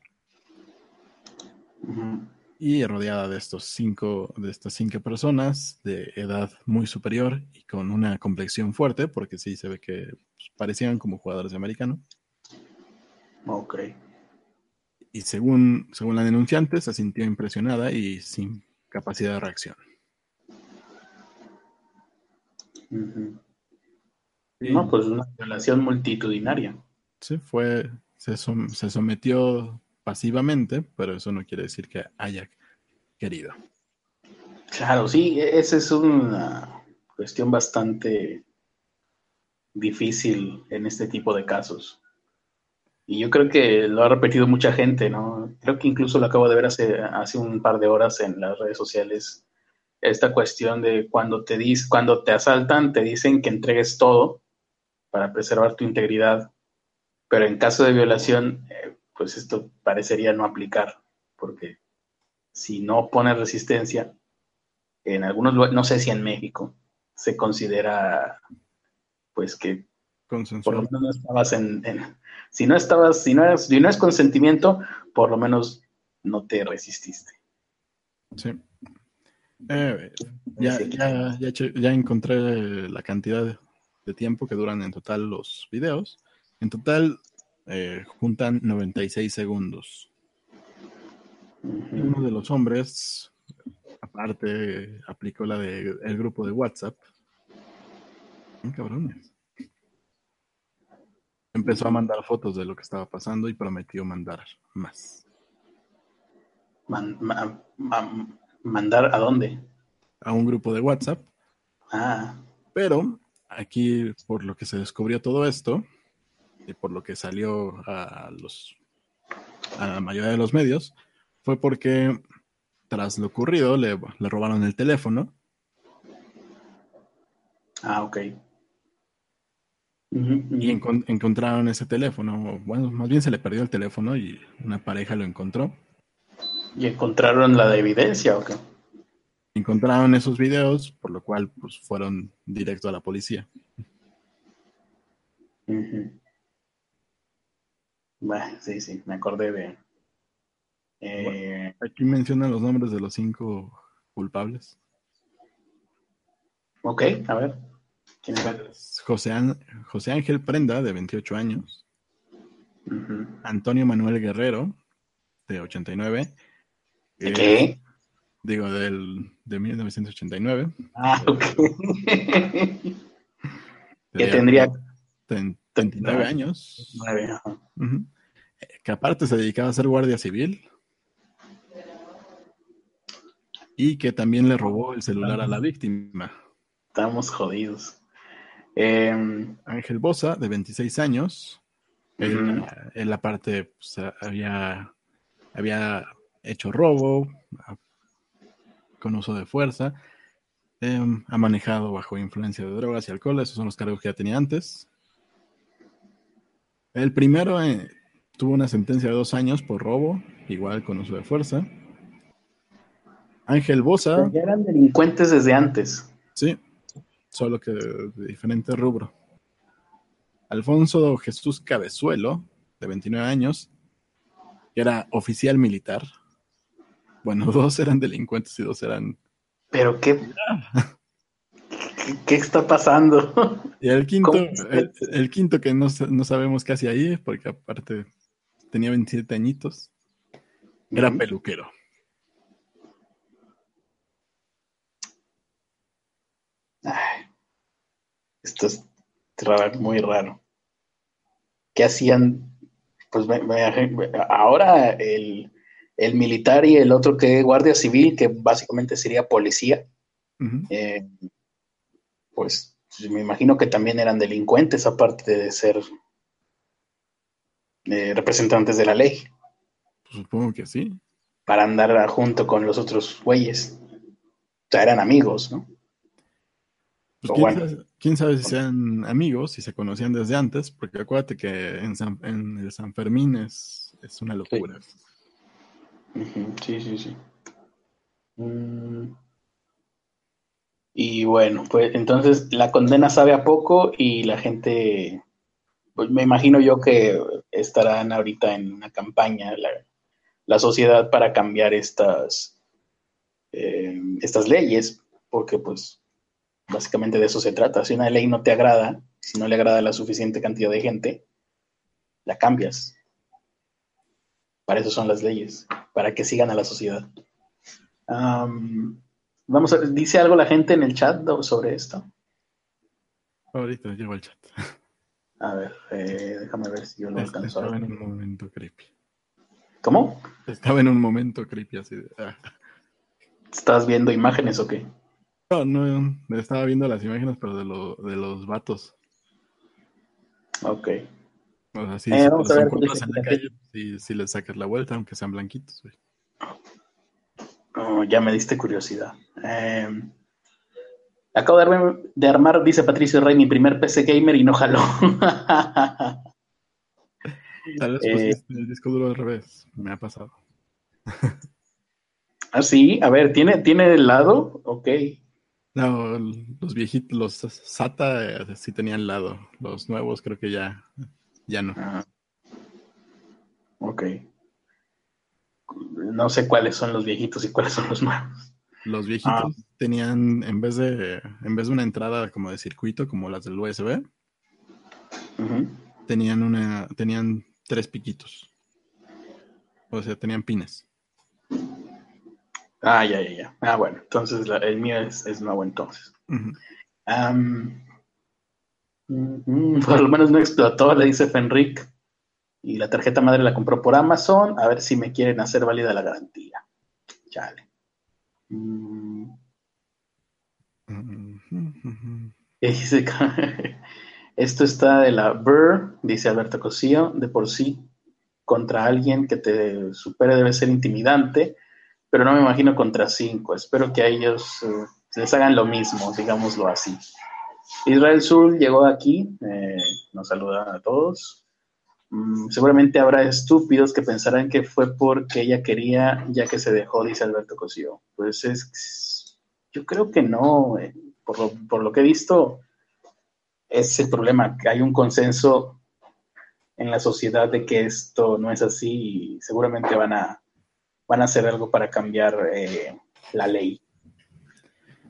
Y rodeada de estos cinco, de estas cinco personas de edad muy superior y con una complexión fuerte, porque sí se ve que pues, parecían como jugadores de americano. Ok y según, según la denunciante, se sintió impresionada y sin capacidad de reacción. No, pues una violación multitudinaria. Sí, fue, se, se sometió pasivamente, pero eso no quiere decir que haya querido. Claro, sí, e-, esa es una cuestión bastante difícil en este tipo de casos. Y yo creo que lo ha repetido mucha gente, ¿no? Creo que incluso lo acabo de ver hace, hace un par de horas en las redes sociales. Esta cuestión de cuando te, dis, cuando te asaltan, te dicen que entregues todo para preservar tu integridad. Pero en caso de violación, eh, pues esto parecería no aplicar, porque si no pones resistencia, en algunos lugares, no sé si en México, se considera pues que por lo menos no estabas en, si no estabas, si no, si no es consentimiento, por lo menos no te resististe. Sí. Eh, ya, ya, ya, encontré la cantidad de tiempo que duran en total los videos. En total eh, juntan 96 segundos. Uno de los hombres, aparte, aplicó la del el grupo de WhatsApp. cabrones empezó a mandar fotos de lo que estaba pasando y prometió mandar más. ¿Mandar a dónde? A un grupo de WhatsApp. Ah. Pero aquí, por lo que se descubrió todo esto, y por lo que salió a los a la mayoría de los medios, fue porque tras lo ocurrido le, le robaron el teléfono. Ah, ok. Y encontraron ese teléfono. Bueno, más bien se le perdió el teléfono y una pareja lo encontró. ¿Y encontraron la de evidencia o qué? Encontraron esos videos, por lo cual pues fueron directo a la policía. Bueno, sí, sí, me acordé de... Eh, aquí mencionan los nombres de los cinco culpables. Ok, a ver. José, José, Ángel Prenda, de 28 años. Antonio Manuel Guerrero, de 89. ¿De qué? Digo, del, de 1989. Ah, [LAUGHS] ok. [LAUGHS] que tendría 39 años. Que aparte se dedicaba a ser guardia civil. Y que también le robó el celular a la víctima. Estamos jodidos. Em, Ángel Bosa, de 26 años. en la parte pues, había, había hecho robo con uso de fuerza. Em, ha manejado bajo influencia de drogas y alcohol, esos son los cargos que ya tenía antes. El primero eh, tuvo una sentencia de dos años por robo, igual con uso de fuerza. Ángel Bosa. Ya eran delincuentes desde antes. Sí, solo que de, diferente rubro. Alfonso Jesús Cabezuelo, de 29 años, que era oficial militar. Bueno, [LAUGHS] dos eran delincuentes y dos eran... Pero qué... [LAUGHS] ¿Qué, está pasando? Y el quinto, el, quinto que no, no, sabemos casi ahí, porque aparte tenía 27 añitos, era peluquero. Esto es muy raro. ¿Qué hacían? Pues ahora el, militar y el otro que guardia civil, que básicamente sería policía, eh, pues me imagino que también eran delincuentes, aparte de ser eh, representantes de la ley. Supongo que sí. Para andar junto con los otros güeyes. O sea, eran amigos, ¿no? Pues ¿quién, sabe, quién, sabe, si sean amigos, si se conocían desde antes, porque acuérdate que en, en el San Fermín es, es una locura. Sí, sí, sí. Mm. Y bueno, pues entonces la condena sabe a poco y la gente, pues me imagino yo que estarán ahorita en una campaña la, la sociedad para cambiar estas, eh, estas leyes, porque pues Básicamente de eso se trata. Si una ley no te agrada, si no le agrada a la suficiente cantidad de gente, la cambias. Para eso son las leyes, para que sigan a la sociedad. vamos a, ¿Dice algo la gente en el chat sobre esto? Ahorita llego al chat. A ver, eh, déjame ver si yo lo alcanzo. Estaba en un momento creepy. ¿Cómo? Estaba en un momento creepy así de... Ah. ¿Estás viendo imágenes o qué? No, no, estaba viendo las imágenes, pero de, lo, de los vatos. Ok. O sea, si, eh, en la calle, si, si, les sacas la vuelta, aunque sean blanquitos, güey. Oh, ya me diste curiosidad. Eh, acabo de, de, armar, dice Patricio Rey, mi primer PC gamer y no jaló. [LAUGHS] Tal vez eh, el disco duro al revés, me ha pasado. [LAUGHS] ah, sí, a ver, ¿tiene, ¿tiene el lado? Ok. No, los viejitos, los SATA eh, sí tenían lado. Los nuevos creo que ya, ya no. Ah. Ok. No sé cuáles son los viejitos y cuáles son los nuevos. Los viejitos ah. tenían, en vez de, en vez de una entrada como de circuito, como las del USB, tenían una, tenían tres piquitos. O sea, tenían pines. Ah, ya, ya, ya. Ah, bueno, entonces el mío es, nuevo entonces. Mm, mm, por lo menos no explotó, le dice Fenric. Y la tarjeta madre la compró por Amazon. A ver si me quieren hacer válida la garantía. Chale. Mm. [LAUGHS] Esto está de la Burr, dice Alberto Cosío, de por sí contra alguien que te supere debe ser intimidante pero no me imagino contra cinco. Espero que a ellos eh, les hagan lo mismo, digámoslo así. Israel Sur llegó aquí, eh, nos saluda a todos. Mm, seguramente habrá estúpidos que pensarán que fue porque ella quería, ya que se dejó, dice Alberto Cosío. Pues es, yo creo que no, eh, por, lo, por lo que he visto, es el problema, que hay un consenso en la sociedad de que esto no es así y seguramente van a van a hacer algo para cambiar eh, la ley.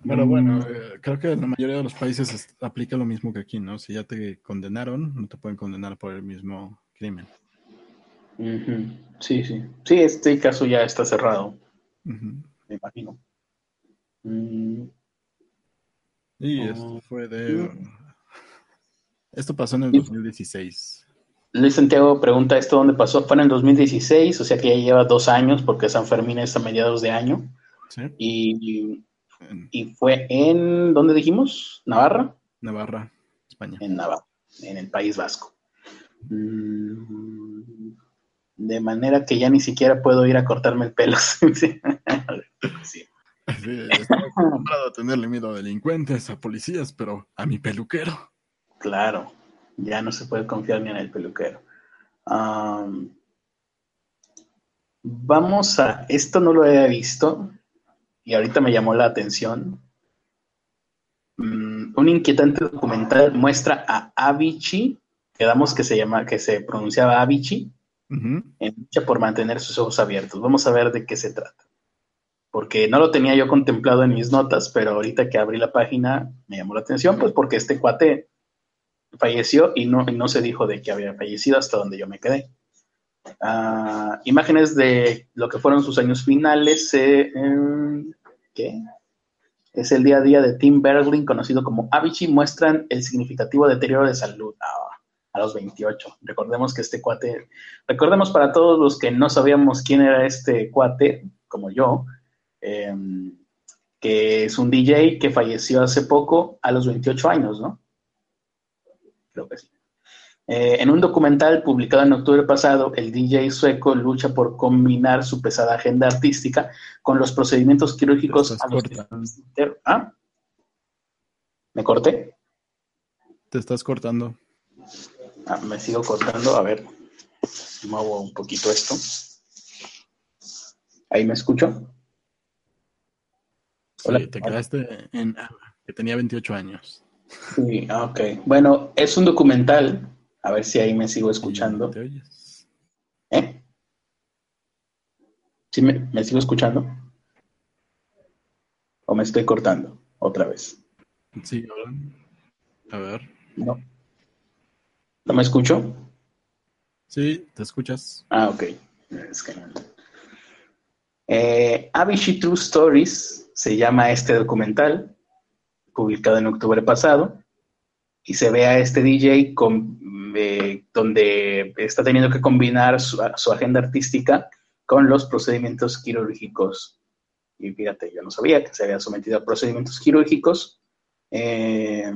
Pero bueno, mm. eh, creo que en la mayoría de los países aplica lo mismo que aquí, ¿no? Si ya te condenaron, no te pueden condenar por el mismo crimen. Sí, sí. Sí, este caso ya está cerrado. Me imagino. Mm. Y esto oh. fue de... Esto pasó en el 2016. Luis Santiago pregunta esto dónde pasó. Fue en el 2016, o sea que ya lleva dos años porque San Fermín es a mediados de año. Sí. Y, fue en, ¿dónde dijimos? ¿Navarra? Navarra, España. En Navarra, en el País Vasco. Mm, de manera que ya ni siquiera puedo ir a cortarme el pelo. [LAUGHS] sí. Sí, estoy acostumbrado a tenerle miedo a delincuentes, a policías, pero a mi peluquero. Claro, ya no se puede confiar ni en el peluquero. vamos a, esto no lo había visto y ahorita me llamó la atención. Mm, un inquietante documental muestra a Avicii, quedamos que se llama, que se pronunciaba Avicii, en lucha por mantener sus ojos abiertos. Vamos a ver de qué se trata. Porque no lo tenía yo contemplado en mis notas, pero ahorita que abrí la página me llamó la atención, pues porque este cuate falleció y no, no se dijo de que había fallecido hasta donde yo me quedé. Ah, imágenes de lo que fueron sus años finales. Eh, ¿Qué? Es el día a día de Tim Bergling, conocido como Avicii, muestran el significativo deterioro de salud. Ah, a los 28. Recordemos que este cuate, recordemos para todos los que no sabíamos quién era este cuate, como yo, em, que es un DJ que falleció hace poco a los 28 años, ¿no? Creo que sí. Eh, en un documental publicado en octubre pasado, el DJ sueco lucha por combinar su pesada agenda artística con los procedimientos quirúrgicos. ¿Ah? ¿Me corté? Te estás cortando. Ah, me sigo cortando, a ver, muevo un poquito esto. ¿Ahí me escucho? Sí, te quedaste en que tenía 28 años. Sí, ah, ok. Bueno, es un documental. A ver si ahí me sigo escuchando. ¿Te oyes? ¿Eh? ¿Sí me, me sigo escuchando? ¿O me estoy cortando otra vez? Sí, A ver. No. ¿No me escucho? Sí, te escuchas. Ah, ok. Es que eh, True Stories se llama este documental, publicado en octubre pasado, y se ve a este DJ eh, donde está teniendo que combinar su, agenda artística con los procedimientos quirúrgicos. Y fíjate, yo no sabía que se había sometido a procedimientos quirúrgicos. Eh,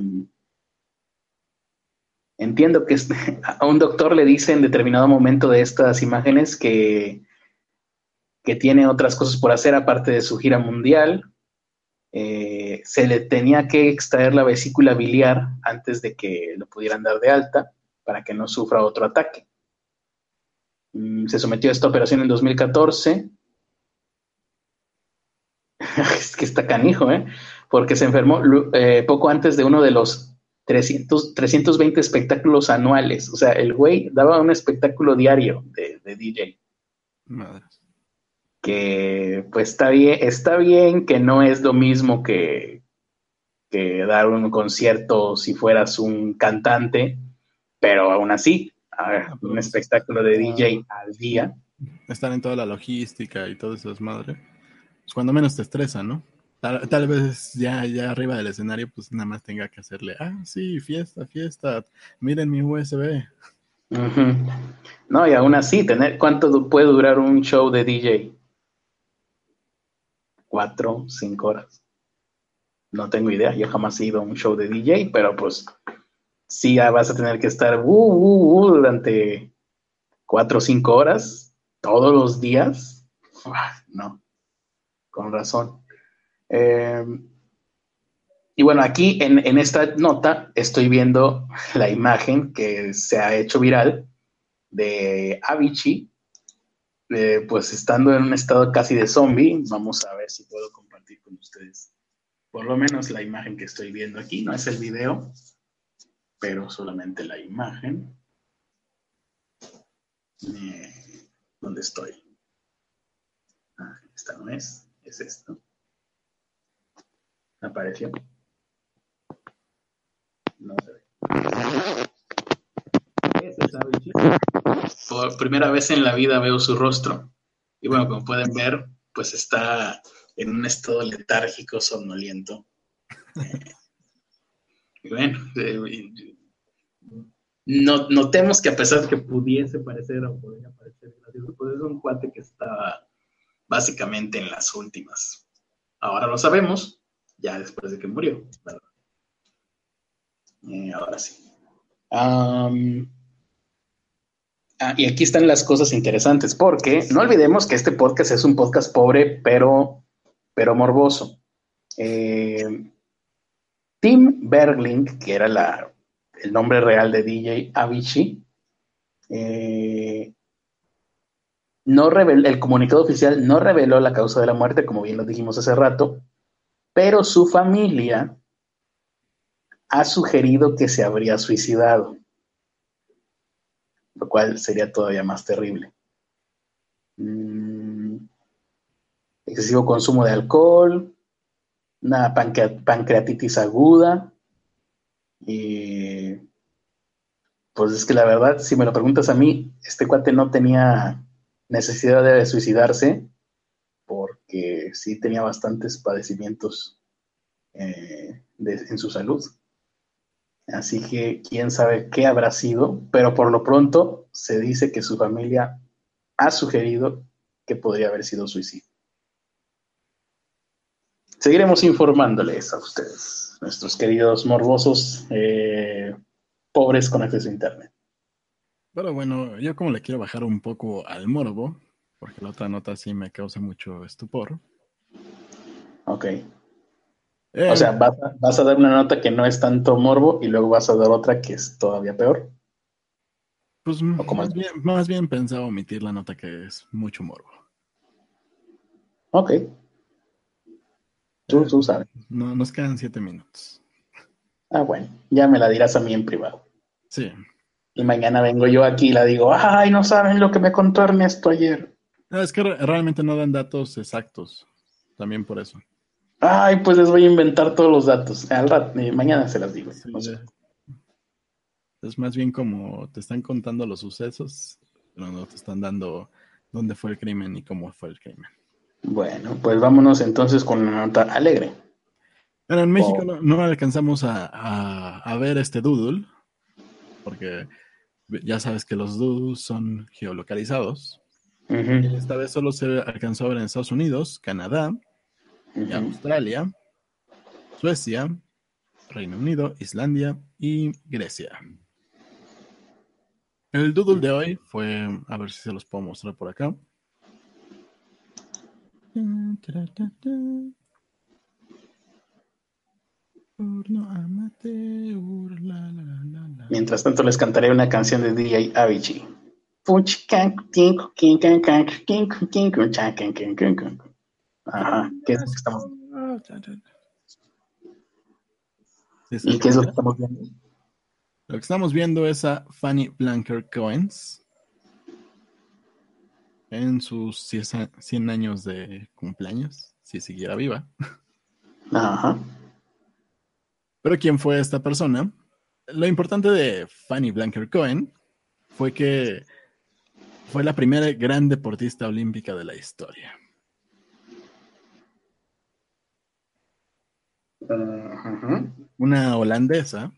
Entiendo que [LAUGHS] a un doctor le dice en determinado momento de estas imágenes que, que tiene otras cosas por hacer aparte de su gira mundial. Eh, se le tenía que extraer la vesícula biliar antes de que lo pudieran dar de alta para que no sufra otro ataque. Mm, se sometió a esta operación en 2014. [LAUGHS] es que está canijo, ¿eh? Porque se enfermó eh, poco antes de uno de los 300, 320 espectáculos anuales. O sea, el güey daba un espectáculo diario de, DJ. Madre. Que pues está bien, está bien que no es lo mismo que, que dar un concierto si fueras un cantante, pero aún así, un espectáculo de DJ al día. Están en toda la logística y todo eso es madre. Pues cuando menos te estresa, ¿no? Tal, vez ya, ya arriba del escenario, pues nada más tenga que hacerle, ah, sí, fiesta, fiesta, miren mi USB. No, y aún así, tener, ¿cuánto puede durar un show de DJ? Cuatro, cinco horas. No tengo idea, yo jamás he ido a un show de DJ, pero pues sí vas a tener que estar uh, uh, uh, durante cuatro o cinco horas todos los días. no, con razón. Em, y bueno, aquí en, esta nota estoy viendo la imagen que se ha hecho viral de Avicii, pues estando en un estado casi de zombie. Vamos a ver si puedo compartir con ustedes por lo menos la imagen que estoy viendo aquí. No es el video, pero solamente la imagen. Eh, ¿Dónde estoy? Ah, esta no es, es esto apareció. No se ve. Por primera vez en la vida veo su rostro. Y bueno, como pueden ver, pues está en un estado letárgico, somnoliento. y bueno, eh, notemos que a pesar de que pudiese parecer o podría parecer gracioso, pues es un cuate que está básicamente en las últimas. Ahora lo sabemos, ya después de que murió. Eh, ahora sí. Ah, y aquí están las cosas interesantes, porque no olvidemos que este podcast es un podcast pobre, pero pero morboso. Eh, Tim Bergling, que era la, el nombre real de DJ Avicii, eh, no el comunicado oficial no reveló la causa de la muerte, como bien lo dijimos hace rato, pero su familia ha sugerido que se habría suicidado, lo cual sería todavía más terrible. Mm, excesivo consumo de alcohol, una pancreatitis aguda, y pues es que la verdad, si me lo preguntas a mí, este cuate no tenía necesidad de suicidarse porque sí tenía bastantes padecimientos eh, en su salud. Así que quién sabe qué habrá sido, pero por lo pronto se dice que su familia ha sugerido que podría haber sido suicidio. Seguiremos informándoles a ustedes, nuestros queridos morbosos, eh, pobres con acceso a Internet. Pero bueno, yo como le quiero bajar un poco al morbo, porque la otra nota sí me causa mucho estupor. Ok. Eh, o sea, vas a, dar una nota que no es tanto morbo y luego vas a dar otra que es todavía peor. Pues más bien, más bien pensaba omitir la nota que es mucho morbo. Ok. Tú, tú sabes. No, nos quedan siete minutos. Ah, bueno, ya me la dirás a mí en privado. Sí. Y mañana vengo yo aquí y la digo, ay, no saben lo que me contó Ernesto ayer. No, es que realmente no dan datos exactos. También por eso. Ay, pues les voy a inventar todos los datos. Al rato, eh, mañana se las digo. Es más bien como te están contando los sucesos, pero no te están dando dónde fue el crimen y cómo fue el crimen. Bueno, pues vámonos entonces con una nota alegre. Bueno, en México oh. no, alcanzamos a, ver este doodle, porque ya sabes que los doodles son geolocalizados. Esta vez solo se alcanzó a ver en Estados Unidos, Canadá, Australia, Suecia, Reino Unido, Islandia y Grecia. El doodle de hoy fue, a ver si se los puedo mostrar por acá. Mientras tanto les cantaré una canción de DJ Avicii. Ajá, ¿qué es lo que estamos ¿Y qué es lo que estamos viendo? Lo que estamos viendo es a Fanny Blanker Coens en sus 100 años de cumpleaños, si siguiera viva. Ajá. Pero ¿quién fue esta persona? Lo importante de Fanny Blanker Cohen fue que fue la primera gran deportista olímpica de la historia. Una holandesa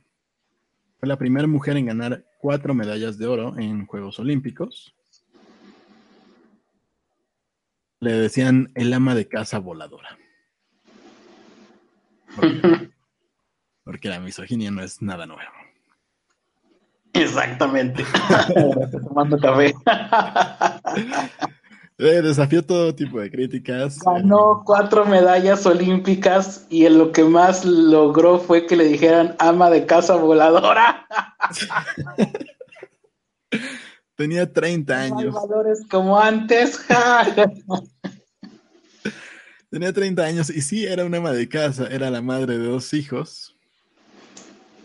fue la primera mujer en ganar cuatro medallas de oro en Juegos Olímpicos. Le decían el ama de casa voladora. [LAUGHS] porque la misoginia no es nada nuevo. Exactamente. [LAUGHS] [LAUGHS] tomando café. Eh, desafió todo tipo de críticas. Ganó cuatro medallas olímpicas y lo que más logró fue que le dijeran ama de casa voladora. [LAUGHS] Tenía 30 años. valores como antes. [LAUGHS] Tenía 30 años y sí era una ama de casa, era la madre de dos hijos.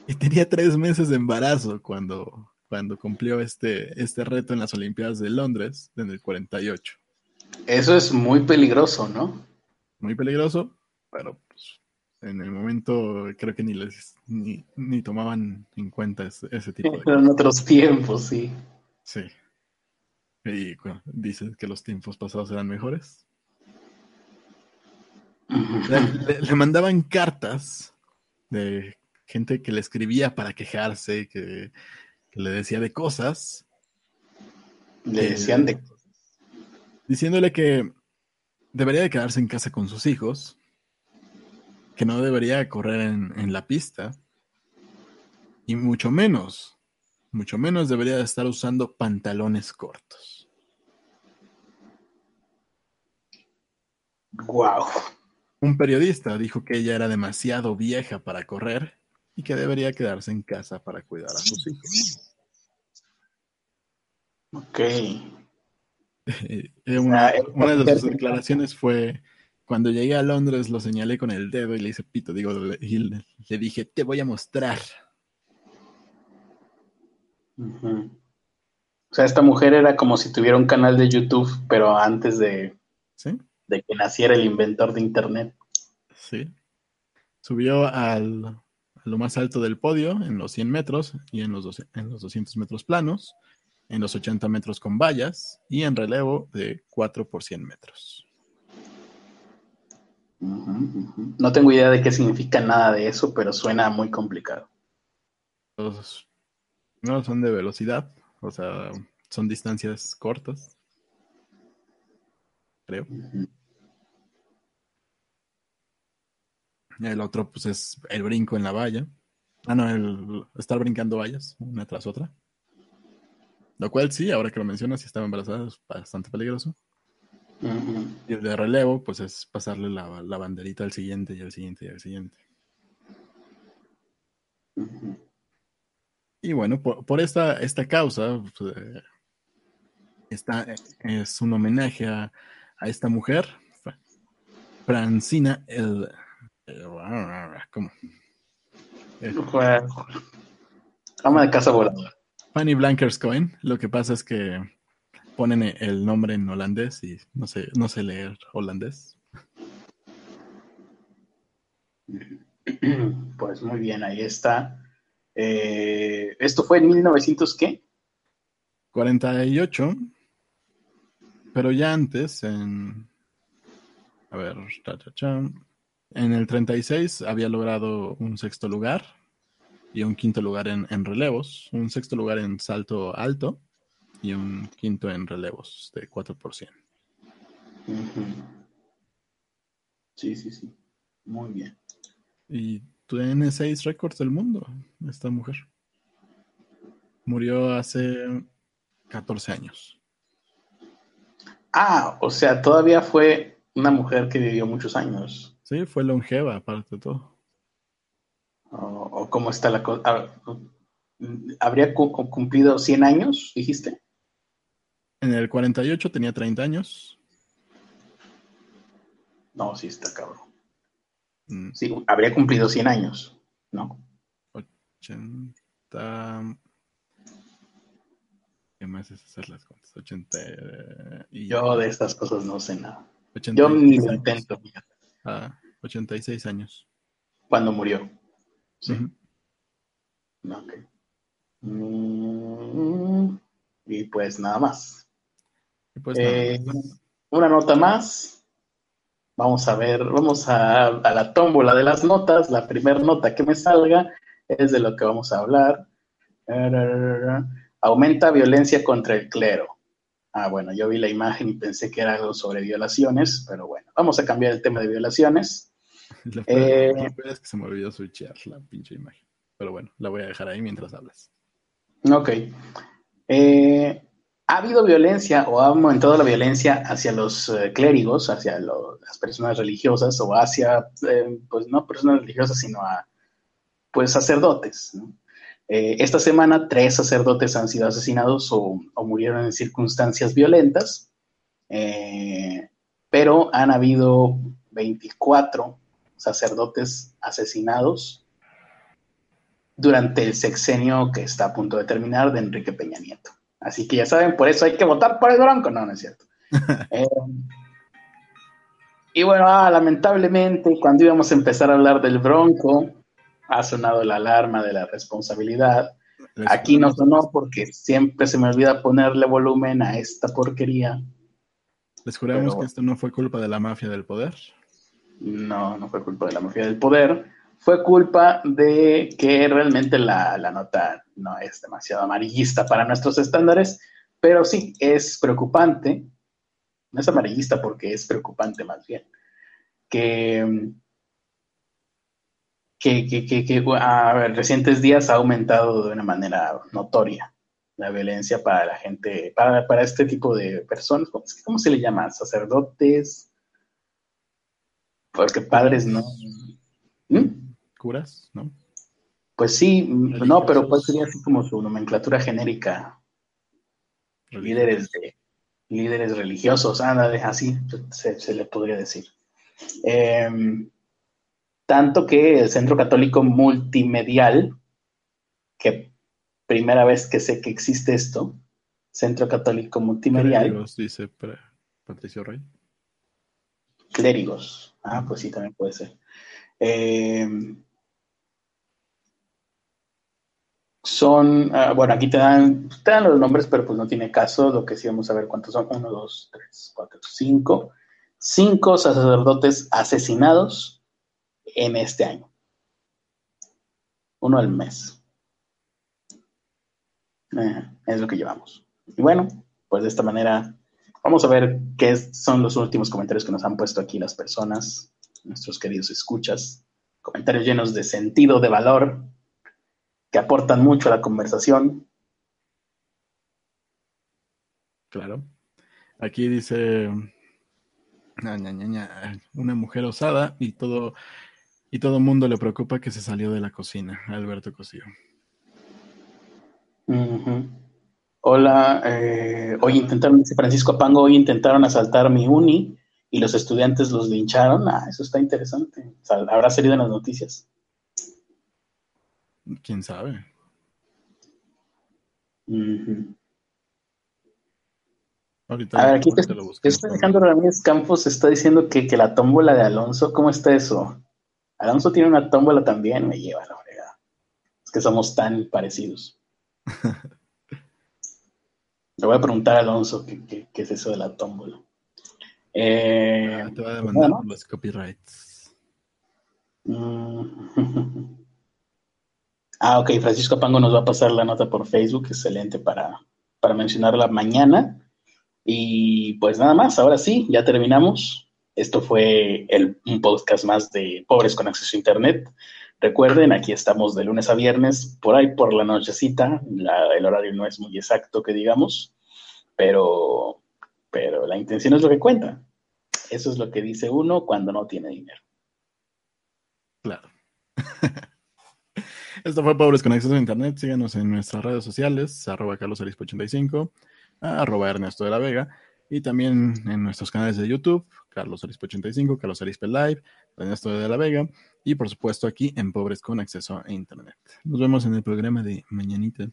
Y tenía tres meses de embarazo cuando, cuando cumplió este, este reto en las Olimpiadas de Londres en el 48. Eso es muy peligroso, ¿no? Muy peligroso, pero pues, en el momento creo que ni les ni, tomaban en cuenta ese, tipo de cosas. [LAUGHS] En otros tiempos, sí. Sí. Y dicen que los tiempos pasados eran mejores. le, mandaban cartas de gente que le escribía para quejarse, que, le decía de cosas. Le decían de cosas. Diciéndole que debería de quedarse en casa con sus hijos, que no debería correr en, en la pista, y mucho menos, mucho menos debería de estar usando pantalones cortos. Wow. Un periodista dijo que ella era demasiado vieja para correr y que debería quedarse en casa para cuidar a sus hijos. Ok. [LAUGHS] una, de sus declaraciones fue, cuando llegué a Londres lo señalé con el dedo y le hice pito, digo, y le, dije, te voy a mostrar. O sea, esta mujer era como si tuviera un canal de YouTube, pero antes de, de que naciera el inventor de Internet. Sí. Subió al, a lo más alto del podio en los 100 metros y en los, en los 200 metros planos, en los 80 metros con vallas y en relevo de 4 por 100 metros. No tengo idea de qué significa nada de eso, pero suena muy complicado. Los, no son de velocidad, o sea, son distancias cortas. Creo. El otro, pues, es el brinco en la valla. Ah, no, el estar brincando vallas, una tras otra. Lo cual sí, ahora que lo mencionas, si estaba embarazada, es bastante peligroso. Y el de relevo, pues es pasarle la, banderita al siguiente y al siguiente y al siguiente. Y bueno, por, esta, esta causa, pues, eh, es un homenaje a, esta mujer, Francina el... ¿Cómo? Ama de casa voladora. Fanny Blankers Coin. Lo que pasa es que ponen el nombre en holandés y no sé, no sé leer holandés. [CLEARS THROAT] Pues muy bien, ahí está. Eh, ¿Esto fue en 1900 qué? 48. Pero ya antes, en. A ver, en el 36 había logrado un sexto lugar y un quinto lugar en, relevos, un sexto lugar en salto alto y un quinto en relevos de 4%. Sí, sí, sí. Muy bien. Y tiene seis récords del mundo, esta mujer. Murió hace 14 años. Ah, o sea, todavía fue una mujer que vivió muchos años. Sí, fue longeva, aparte de todo. ¿O, cómo está la cosa? Ah, ¿Habría cumplido 100 años, dijiste? En el 48 tenía 30 años. No, sí está cabrón. Mm. Sí, habría cumplido 100 años, ¿no? 80... ¿Qué más es hacer las cuentas? 80. Eh, y... Yo de estas cosas no sé nada. Yo ni lo intento. Ah, 86 años. Cuando murió. Sí. Mm, y pues nada más. Pues eh, una nota más. Vamos a ver, vamos a, a la tómbola de las notas. La primera nota que me salga es de lo que vamos a hablar. Aumenta violencia contra el clero. Ah, bueno, yo vi la imagen y pensé que era algo sobre violaciones, pero bueno, vamos a cambiar el tema de violaciones. [LAUGHS] La eh, es que se me olvidó switchear la pinche imagen. Pero bueno, la voy a dejar ahí mientras hablas. Ok. Eh, ha habido violencia o ha aumentado la violencia hacia los eh, clérigos, hacia las personas religiosas o hacia, pues no personas religiosas, sino a, pues, sacerdotes. ¿no? Eh, esta semana, tres sacerdotes han sido asesinados o, murieron en circunstancias violentas, eh, pero han habido 24 sacerdotes asesinados durante el sexenio que está a punto de terminar de Enrique Peña Nieto. Así que ya saben, por eso hay que votar por el Bronco. No, no es cierto. [LAUGHS] Eh, y bueno, ah, lamentablemente, cuando íbamos a empezar a hablar del Bronco, ha sonado la alarma de la responsabilidad. Aquí no sonó porque siempre se me olvida ponerle volumen a esta porquería. ¿Les juramos que esto no fue culpa de la mafia del poder? No, no fue culpa de la mafia del poder. Fue culpa de que realmente la, la nota no es demasiado amarillista para nuestros estándares, pero sí es preocupante. No es amarillista porque es preocupante más bien. Que que, a recientes días ha aumentado de una manera notoria la violencia para la gente, para, para este tipo de personas. ¿Cómo se le llama? ¿Sacerdotes? Porque padres no. ¿Mm? ¿Curas? ¿No? Pues sí, no, pero pues sería así como su nomenclatura genérica. Líderes de líderes religiosos, así se, le podría decir. Em, tanto que el Centro Católico Multimedial, que primera vez que sé que existe esto, Centro Católico Multimedial. Dice Patricio Rey. Clérigos. Ah, pues sí, también puede ser. Em, son, ah, bueno, aquí te dan, te dan los nombres, pero pues no tiene caso. Lo que sí vamos a ver cuántos son. Uno, dos, tres, cuatro, cinco. Cinco sacerdotes asesinados en este año. Uno al mes. Eh, es lo que llevamos. Y bueno, pues de esta manera vamos a ver qué son los últimos comentarios que nos han puesto aquí las personas, nuestros queridos escuchas. Comentarios llenos de sentido, de valor, que aportan mucho a la conversación. Claro. Aquí dice una mujer osada y todo y todo mundo le preocupa que se salió de la cocina, Alberto Cosío. Hola, eh, hoy intentaron, dice Francisco Pango, hoy intentaron asaltar mi uni y los estudiantes los lincharon. Ah, eso está interesante. ¿Habrá salido en las noticias? ¿Quién sabe? Ahorita, a ver, aquí te, está Alejandro Ramírez Campos está diciendo que, que, la tómbola de Alonso, ¿cómo está eso? Alonso tiene una tómbola también, me lleva la fregada. Es que somos tan parecidos. [LAUGHS] Le voy a preguntar a Alonso qué, qué, es eso de la tómbola. Eh, ah, te va a demandar los copyrights. Mm. [LAUGHS] Ah, ok, Francisco Pango nos va a pasar la nota por Facebook, excelente para, para mencionarla mañana. Y pues nada más, ahora sí, ya terminamos. Esto fue el, un podcast más de Pobres con Acceso a Internet. Recuerden, aquí estamos de lunes a viernes, por ahí por la nochecita. el horario no es muy exacto, que digamos, pero, pero la intención es lo que cuenta. Eso es lo que dice uno cuando no tiene dinero. Claro. [LAUGHS] Esto fue Pobres con Acceso a Internet. Síganos en nuestras redes sociales, arroba carlosarispo85, arroba Ernesto de la Vega, y también en nuestros canales de YouTube, Carlos 85, Carlos Arispe Live, Ernesto de la Vega, y por supuesto aquí en Pobres con Acceso a Internet. Nos vemos en el programa de mañanita.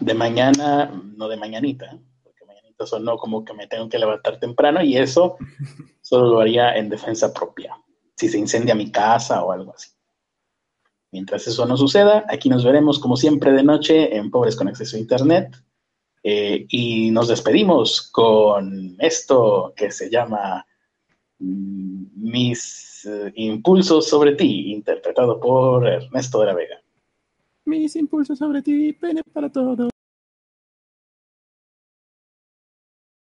De mañana, no de mañanita, porque mañanita sonó como que me tengo que levantar temprano y eso [LAUGHS] solo lo haría en defensa propia, si se incendia mi casa o algo así. Mientras eso no suceda, aquí nos veremos como siempre de noche en Pobres con Acceso a Internet. Eh, y nos despedimos con esto que se llama mm, Eh, impulsos sobre ti, interpretado por Ernesto de la Vega. Mis impulsos sobre ti, pene para todo.